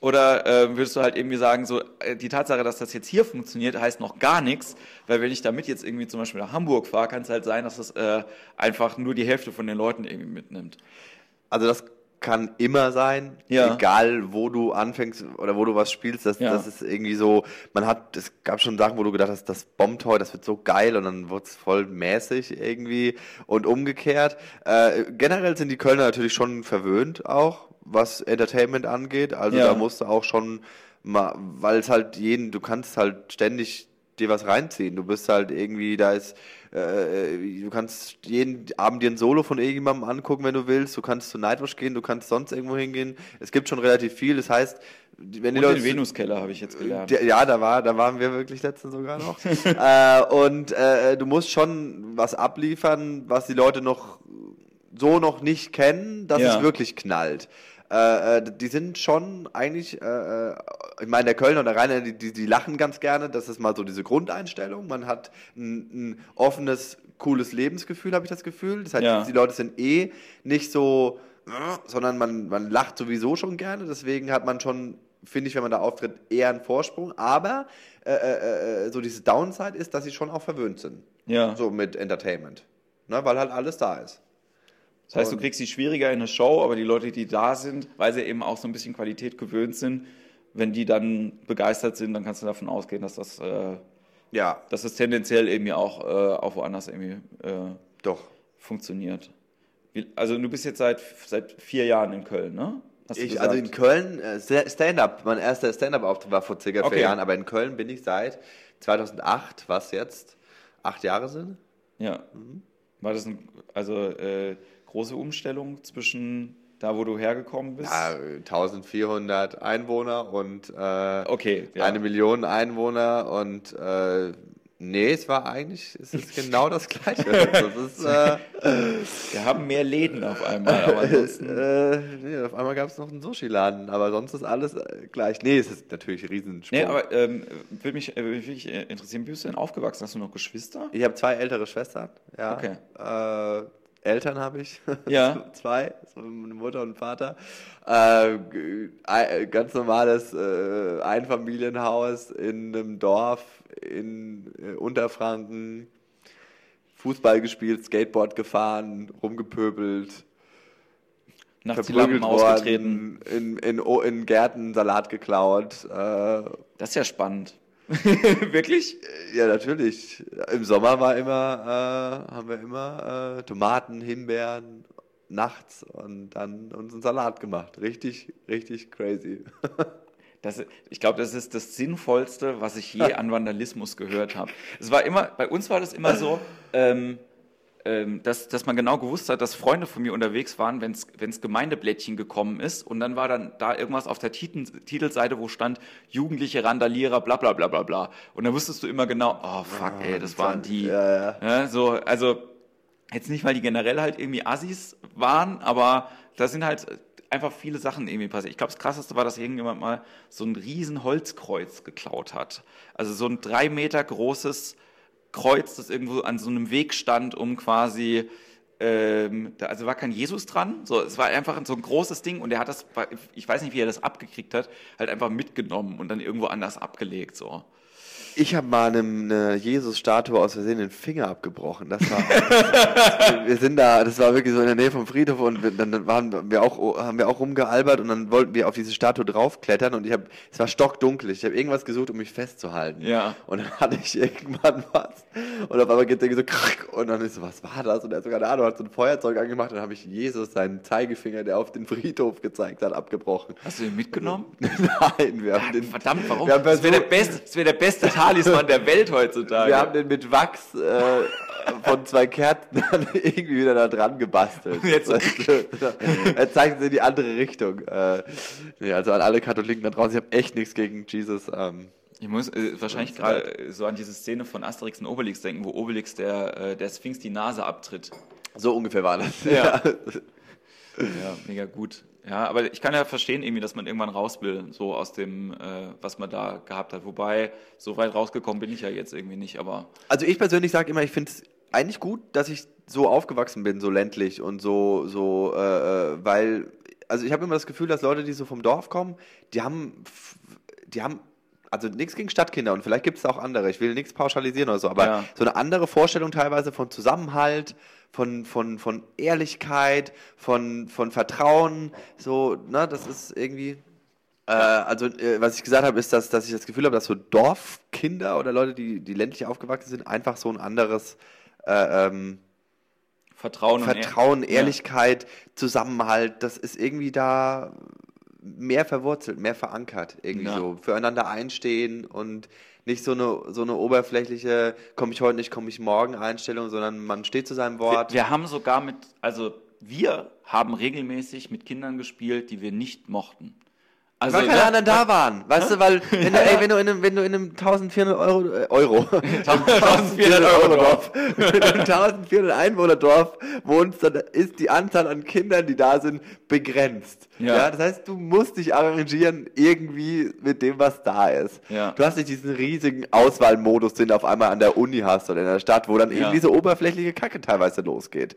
Oder äh, würdest du halt irgendwie sagen, so äh, die Tatsache, dass das jetzt hier funktioniert, heißt noch gar nichts, weil wenn ich damit jetzt irgendwie zum Beispiel nach Hamburg fahre, kann es halt sein, dass das äh, einfach nur die Hälfte von den Leuten irgendwie mitnimmt. Also das kann immer sein, ja. egal wo du anfängst oder wo du was spielst. Das, ja. das ist irgendwie so, man hat, es gab schon Sachen, wo du gedacht hast, das bombt heute, das wird so geil und dann wird es voll mäßig irgendwie und umgekehrt. Äh, generell sind die Kölner natürlich schon verwöhnt auch, was Entertainment angeht. Also ja. da musst du auch schon mal, weil es halt jeden, du kannst halt ständig dir was reinziehen. Du bist halt irgendwie, da ist äh, du kannst jeden Abend dir ein Solo von irgendjemandem angucken, wenn du willst. Du kannst zu Nightwatch gehen, du kannst sonst irgendwo hingehen. Es gibt schon relativ viel. Das heißt, wenn die Leute, den Venuskeller habe ich jetzt gelernt. Ja, da war, da waren wir wirklich letztens sogar noch. äh, und äh, du musst schon was abliefern, was die Leute noch so noch nicht kennen, dass ja. es wirklich knallt. Äh, äh, die sind schon eigentlich, äh, äh, ich meine, der Kölner und der Rainer, die, die, die, lachen ganz gerne. Das ist mal so diese Grundeinstellung. Man hat ein, ein offenes, cooles Lebensgefühl, habe ich das Gefühl. Das heißt, ja. die Leute sind eh nicht so, sondern man, man lacht sowieso schon gerne. Deswegen hat man schon, finde ich, wenn man da auftritt, eher einen Vorsprung. Aber äh, äh, so diese Downside ist, dass sie schon auch verwöhnt sind. Ja. So mit Entertainment. Ne, weil halt alles da ist. Das heißt, du kriegst sie schwieriger in eine Show, aber die Leute, die da sind, weil sie eben auch so ein bisschen Qualität gewöhnt sind, wenn die dann begeistert sind, dann kannst du davon ausgehen, dass das, äh, ja. dass das tendenziell irgendwie auch, äh, auch woanders irgendwie äh, Doch. funktioniert. Wie, also du bist jetzt seit, seit vier Jahren in Köln, ne? Ich, also in Köln, äh, Stand-up, mein erster Stand-up-Auftritt war vor circa okay. vier Jahren, aber in Köln bin ich seit 2008, was jetzt acht Jahre sind. Ja. Mhm. War das ein, also äh, große Umstellung zwischen da, wo du hergekommen bist? Ja, 1400 Einwohner und äh, okay, ja. eine Million Einwohner und äh, nee, es war eigentlich, es ist genau das Gleiche. Das ist, äh, Wir haben mehr Läden auf einmal, aber ansonsten... äh, nee, auf einmal gab es noch einen Sushi-Laden, aber sonst ist alles äh, gleich. Nee, es ist natürlich ein Riesensprung. Nee, aber ähm, würde mich, äh, würd mich interessieren, wie bist du denn aufgewachsen? Hast du noch Geschwister? Ich habe zwei ältere Schwestern, ja. Okay. Äh, Eltern habe ich. Ja. Zwei, eine Mutter und Vater. Äh, ganz normales äh, Einfamilienhaus in einem Dorf in äh, Unterfranken. Fußball gespielt, Skateboard gefahren, rumgepöbelt. Nachts die Lampen ausgetreten. In, in, in Gärten Salat geklaut. Äh, das ist ja spannend. Wirklich? Ja, natürlich. Im Sommer war immer, äh, haben wir immer äh, Tomaten, Himbeeren nachts und dann uns einen Salat gemacht. Richtig, richtig crazy. Das, ich glaube, das ist das Sinnvollste, was ich je an Vandalismus gehört habe. Es war immer, bei uns war das immer so, ähm, dass, dass man genau gewusst hat, dass Freunde von mir unterwegs waren, wenn es Gemeindeblättchen gekommen ist und dann war dann da irgendwas auf der Titel, Titelseite, wo stand Jugendliche Randalierer, bla bla bla bla bla. Und dann wusstest du immer genau, oh fuck, ey, das waren die. Ja, ja. Ja, so, also Jetzt nicht, weil die generell halt irgendwie Assis waren, aber da sind halt einfach viele Sachen irgendwie passiert. Ich glaube, das Krasseste war, dass irgendjemand mal so ein riesen Holzkreuz geklaut hat. Also so ein drei Meter großes Kreuz, das irgendwo an so einem Weg stand, um quasi ähm, da, also war kein Jesus dran, so, es war einfach so ein großes Ding und er hat das, ich weiß nicht, wie er das abgekriegt hat, halt einfach mitgenommen und dann irgendwo anders abgelegt, so. Ich habe mal eine, Jesus-Statue aus Versehen den Finger abgebrochen. Das war, wir sind da, das war wirklich so in der Nähe vom Friedhof und wir, dann waren wir auch, haben wir auch rumgealbert und dann wollten wir auf diese Statue draufklettern und ich habe, es war stockdunkel. Ich habe irgendwas gesucht, um mich festzuhalten. Ja. Und dann hatte ich irgendwann was und auf einmal geht der so krack und dann ist so, was war das? Und er hat sogar eine hat so ein Feuerzeug angemacht und dann habe ich Jesus seinen Zeigefinger, der auf den Friedhof gezeigt hat, abgebrochen. Hast du ihn mitgenommen? Nein, wir haben den. Verdammt, warum? das wäre der wäre der beste Tag Talisman der Welt heutzutage. Wir haben den mit Wachs äh, von zwei Kerzen irgendwie wieder da dran gebastelt. Jetzt. er zeigt es in die andere Richtung. Äh, nee, also an alle Katholiken da draußen, ich habe echt nichts gegen Jesus. Ähm, ich muss äh, wahrscheinlich gerade so an diese Szene von Asterix und Obelix denken, wo Obelix der, äh, der Sphinx die Nase abtritt. So ungefähr war das. Ja. ja, mega gut. Ja, aber ich kann ja verstehen irgendwie, dass man irgendwann raus will, so aus dem, äh, was man da gehabt hat. Wobei, so weit rausgekommen bin ich ja jetzt irgendwie nicht, aber. Also ich persönlich sage immer, ich finde es eigentlich gut, dass ich so aufgewachsen bin, so ländlich und so, so, äh, äh weil, also ich habe immer das Gefühl, dass Leute, die so vom Dorf kommen, die haben, die haben also nichts gegen Stadtkinder und vielleicht gibt es auch andere, ich will nichts pauschalisieren oder so, aber ja. so eine andere Vorstellung teilweise von Zusammenhalt, von, von, von Ehrlichkeit, von, von Vertrauen, so, ne, das ist irgendwie. Äh, also, äh, was ich gesagt habe, ist, dass, dass ich das Gefühl habe, dass so Dorfkinder oder Leute, die, die ländlich aufgewachsen sind, einfach so ein anderes äh, ähm, Vertrauen, Vertrauen Ehrlichkeit, ja. Zusammenhalt, das ist irgendwie da mehr verwurzelt, mehr verankert, irgendwie ja. so. Füreinander einstehen und nicht so eine, so eine oberflächliche, komme ich heute nicht, komme ich morgen Einstellung, sondern man steht zu seinem Wort. Wir, wir haben sogar mit, also wir haben regelmäßig mit Kindern gespielt, die wir nicht mochten. Also, weil keine ne? anderen da waren. Weißt du, weil, wenn du, ey, wenn du in einem, wenn du in einem 1400 Euro, äh, Euro, 1400 Euro Dorf, in einem 1400 Einwohner Dorf wohnst, dann ist die Anzahl an Kindern, die da sind, begrenzt. Ja. ja. Das heißt, du musst dich arrangieren irgendwie mit dem, was da ist. Ja. Du hast nicht diesen riesigen Auswahlmodus, den du auf einmal an der Uni hast oder in der Stadt, wo dann ja. eben diese oberflächliche Kacke teilweise losgeht.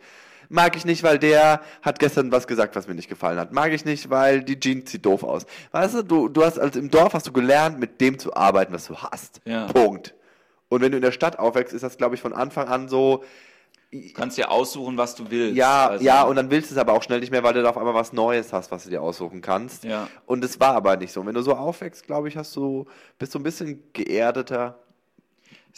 Mag ich nicht, weil der hat gestern was gesagt, was mir nicht gefallen hat. Mag ich nicht, weil die Jeans sieht doof aus. Weißt du, du, du hast also im Dorf hast du gelernt, mit dem zu arbeiten, was du hast. Ja. Punkt. Und wenn du in der Stadt aufwächst, ist das, glaube ich, von Anfang an so. Du kannst dir aussuchen, was du willst. Ja, also. ja, und dann willst du es aber auch schnell nicht mehr, weil du da auf einmal was Neues hast, was du dir aussuchen kannst. Ja. Und es war aber nicht so. Und wenn du so aufwächst, glaube ich, hast du, bist du ein bisschen geerdeter,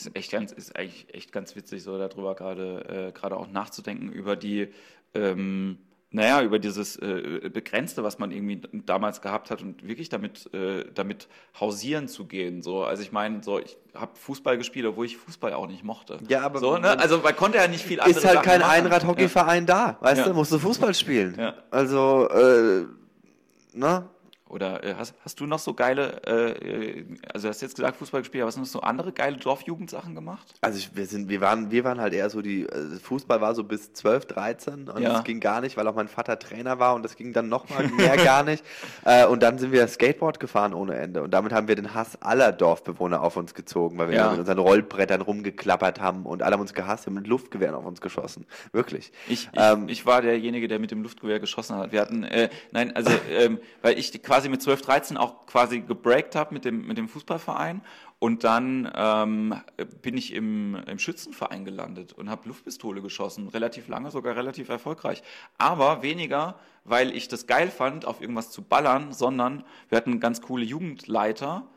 ist echt ganz, ist eigentlich echt ganz witzig, so darüber gerade äh, gerade auch nachzudenken über die ähm, naja, über dieses äh, Begrenzte, was man irgendwie damals gehabt hat und wirklich damit, äh, damit hausieren zu gehen. So. Also ich meine, so, ich habe Fußball gespielt, obwohl ich Fußball auch nicht mochte. Ja, aber so, ne? Also man konnte ja nicht viel anderes Ist halt kein Einrad-Hockeyverein ja. da, weißt ja. du, musst du Fußball spielen. Ja. Also, äh, ne? Oder äh, hast, hast du noch so geile, äh, also hast jetzt gesagt Fußball gespielt, aber hast du noch so andere geile Dorfjugendsachen gemacht? Also ich, wir sind, wir waren, wir waren halt eher so die, also Fußball war so bis 12, 13 und ja. das ging gar nicht, weil auch mein Vater Trainer war und das ging dann nochmal mehr gar nicht. Äh, und dann sind wir Skateboard gefahren ohne Ende und damit haben wir den Hass aller Dorfbewohner auf uns gezogen, weil wir ja. mit unseren Rollbrettern rumgeklappert haben und alle haben uns gehasst, haben mit Luftgewehren auf uns geschossen. Wirklich. Ich, ich, ähm, ich war derjenige, der mit dem Luftgewehr geschossen hat. Wir hatten, äh, nein, also, ähm, weil ich quasi quasi mit 12, 13 auch quasi gebreakt habe mit dem, mit dem Fußballverein. Und dann ähm, bin ich im, im Schützenverein gelandet und habe Luftpistole geschossen. Relativ lange, sogar relativ erfolgreich. Aber weniger, weil ich das geil fand, auf irgendwas zu ballern, sondern wir hatten ganz coole Jugendleiter,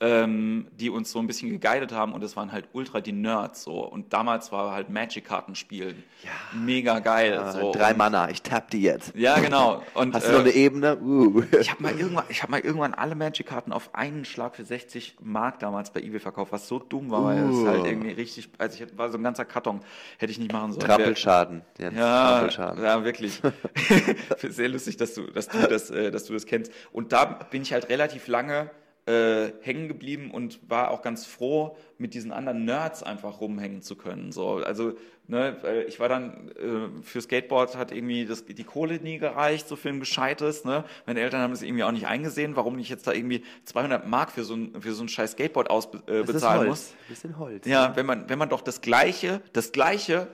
ähm, die uns so ein bisschen geguidet haben und es waren halt ultra die Nerds so. Und damals war halt Magic-Karten spielen ja. mega geil. Ja, so. Drei Mana, ich tapp die jetzt. Ja, genau. Und, Hast du noch eine äh, Ebene? Uh. Ich habe mal, irgendwann, hab mal irgendwann alle Magic-Karten auf einen Schlag für 60 Mark damals bei eBay verkauft, was so dumm war, uh. weil es halt irgendwie richtig, also ich war so ein ganzer Karton, hätte ich nicht machen sollen. Trappelschaden. Ja, Trappelschaden. ja wirklich. Sehr lustig, dass du, dass du das, äh, dass du das kennst. Und da bin ich halt relativ lange äh, hängen geblieben und war auch ganz froh, mit diesen anderen Nerds einfach rumhängen zu können. So, also ne, ich war dann äh, für Skateboard hat irgendwie das, die Kohle nie gereicht, so für ein gescheites. Ne? Meine Eltern haben es irgendwie auch nicht eingesehen, warum ich jetzt da irgendwie 200 Mark für so ein für so ein scheiß Skateboard ausbezahlen äh, muss. Bisschen Holz. Ja, wenn man wenn man doch das gleiche das gleiche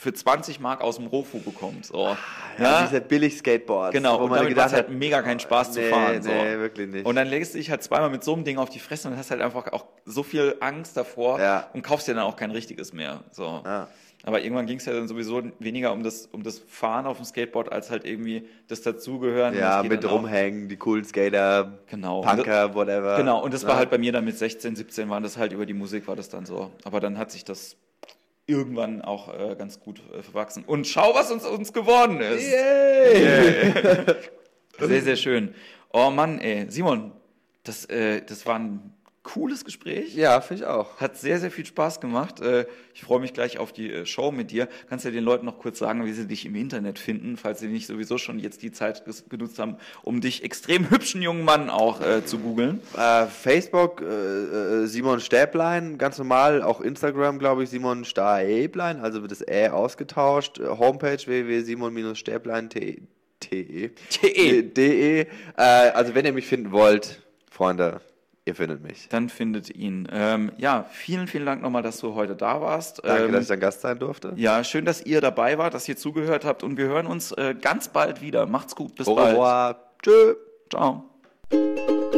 für 20 Mark aus dem Rofu bekommt. So. Ah, ja, ja, diese billig Skateboards. Genau, wo und man gedacht hat, mega keinen Spaß nee, zu fahren. So. Nee, wirklich nicht. Und dann legst du dich halt zweimal mit so einem Ding auf die Fresse und hast halt einfach auch so viel Angst davor ja. und kaufst dir dann auch kein richtiges mehr. So. Ja. Aber irgendwann ging es ja dann sowieso weniger um das, um das Fahren auf dem Skateboard, als halt irgendwie das Dazugehören. Ja, mit rumhängen, die coolen Skater, genau. Punker, das, whatever. Genau, und das war halt bei mir dann mit 16, 17 waren das halt über die Musik war das dann so. Aber dann hat sich das irgendwann auch äh, ganz gut äh, verwachsen. Und schau, was uns, uns geworden ist. Yay! Yeah. sehr, sehr schön. Oh Mann, ey. Simon, das, äh, das war ein cooles Gespräch. Ja, finde ich auch. Hat sehr, sehr viel Spaß gemacht. Äh, ich freue mich gleich auf die äh, Show mit dir. Kannst du den Leuten noch kurz sagen, wie sie dich im Internet finden, falls sie nicht sowieso schon jetzt die Zeit genutzt haben, um dich extrem hübschen jungen Mann auch äh, zu googeln? Äh, Facebook, äh, Simon Stäblein, ganz normal. Auch Instagram, glaube ich, Simon Stäblein, also wird das Ä ausgetauscht. Homepage www.simon-stäblein.de. De. Also wenn ihr mich finden wollt, Freunde, Ihr findet mich. Dann findet ihn. Ähm, ja, vielen, vielen Dank nochmal, dass du heute da warst. Danke, ähm, dass ich dein Gast sein durfte. Ja, schön, dass ihr dabei wart, dass ihr zugehört habt und wir hören uns äh, ganz bald wieder. Macht's gut, bis Au bald. Au revoir. Tschö. Ciao.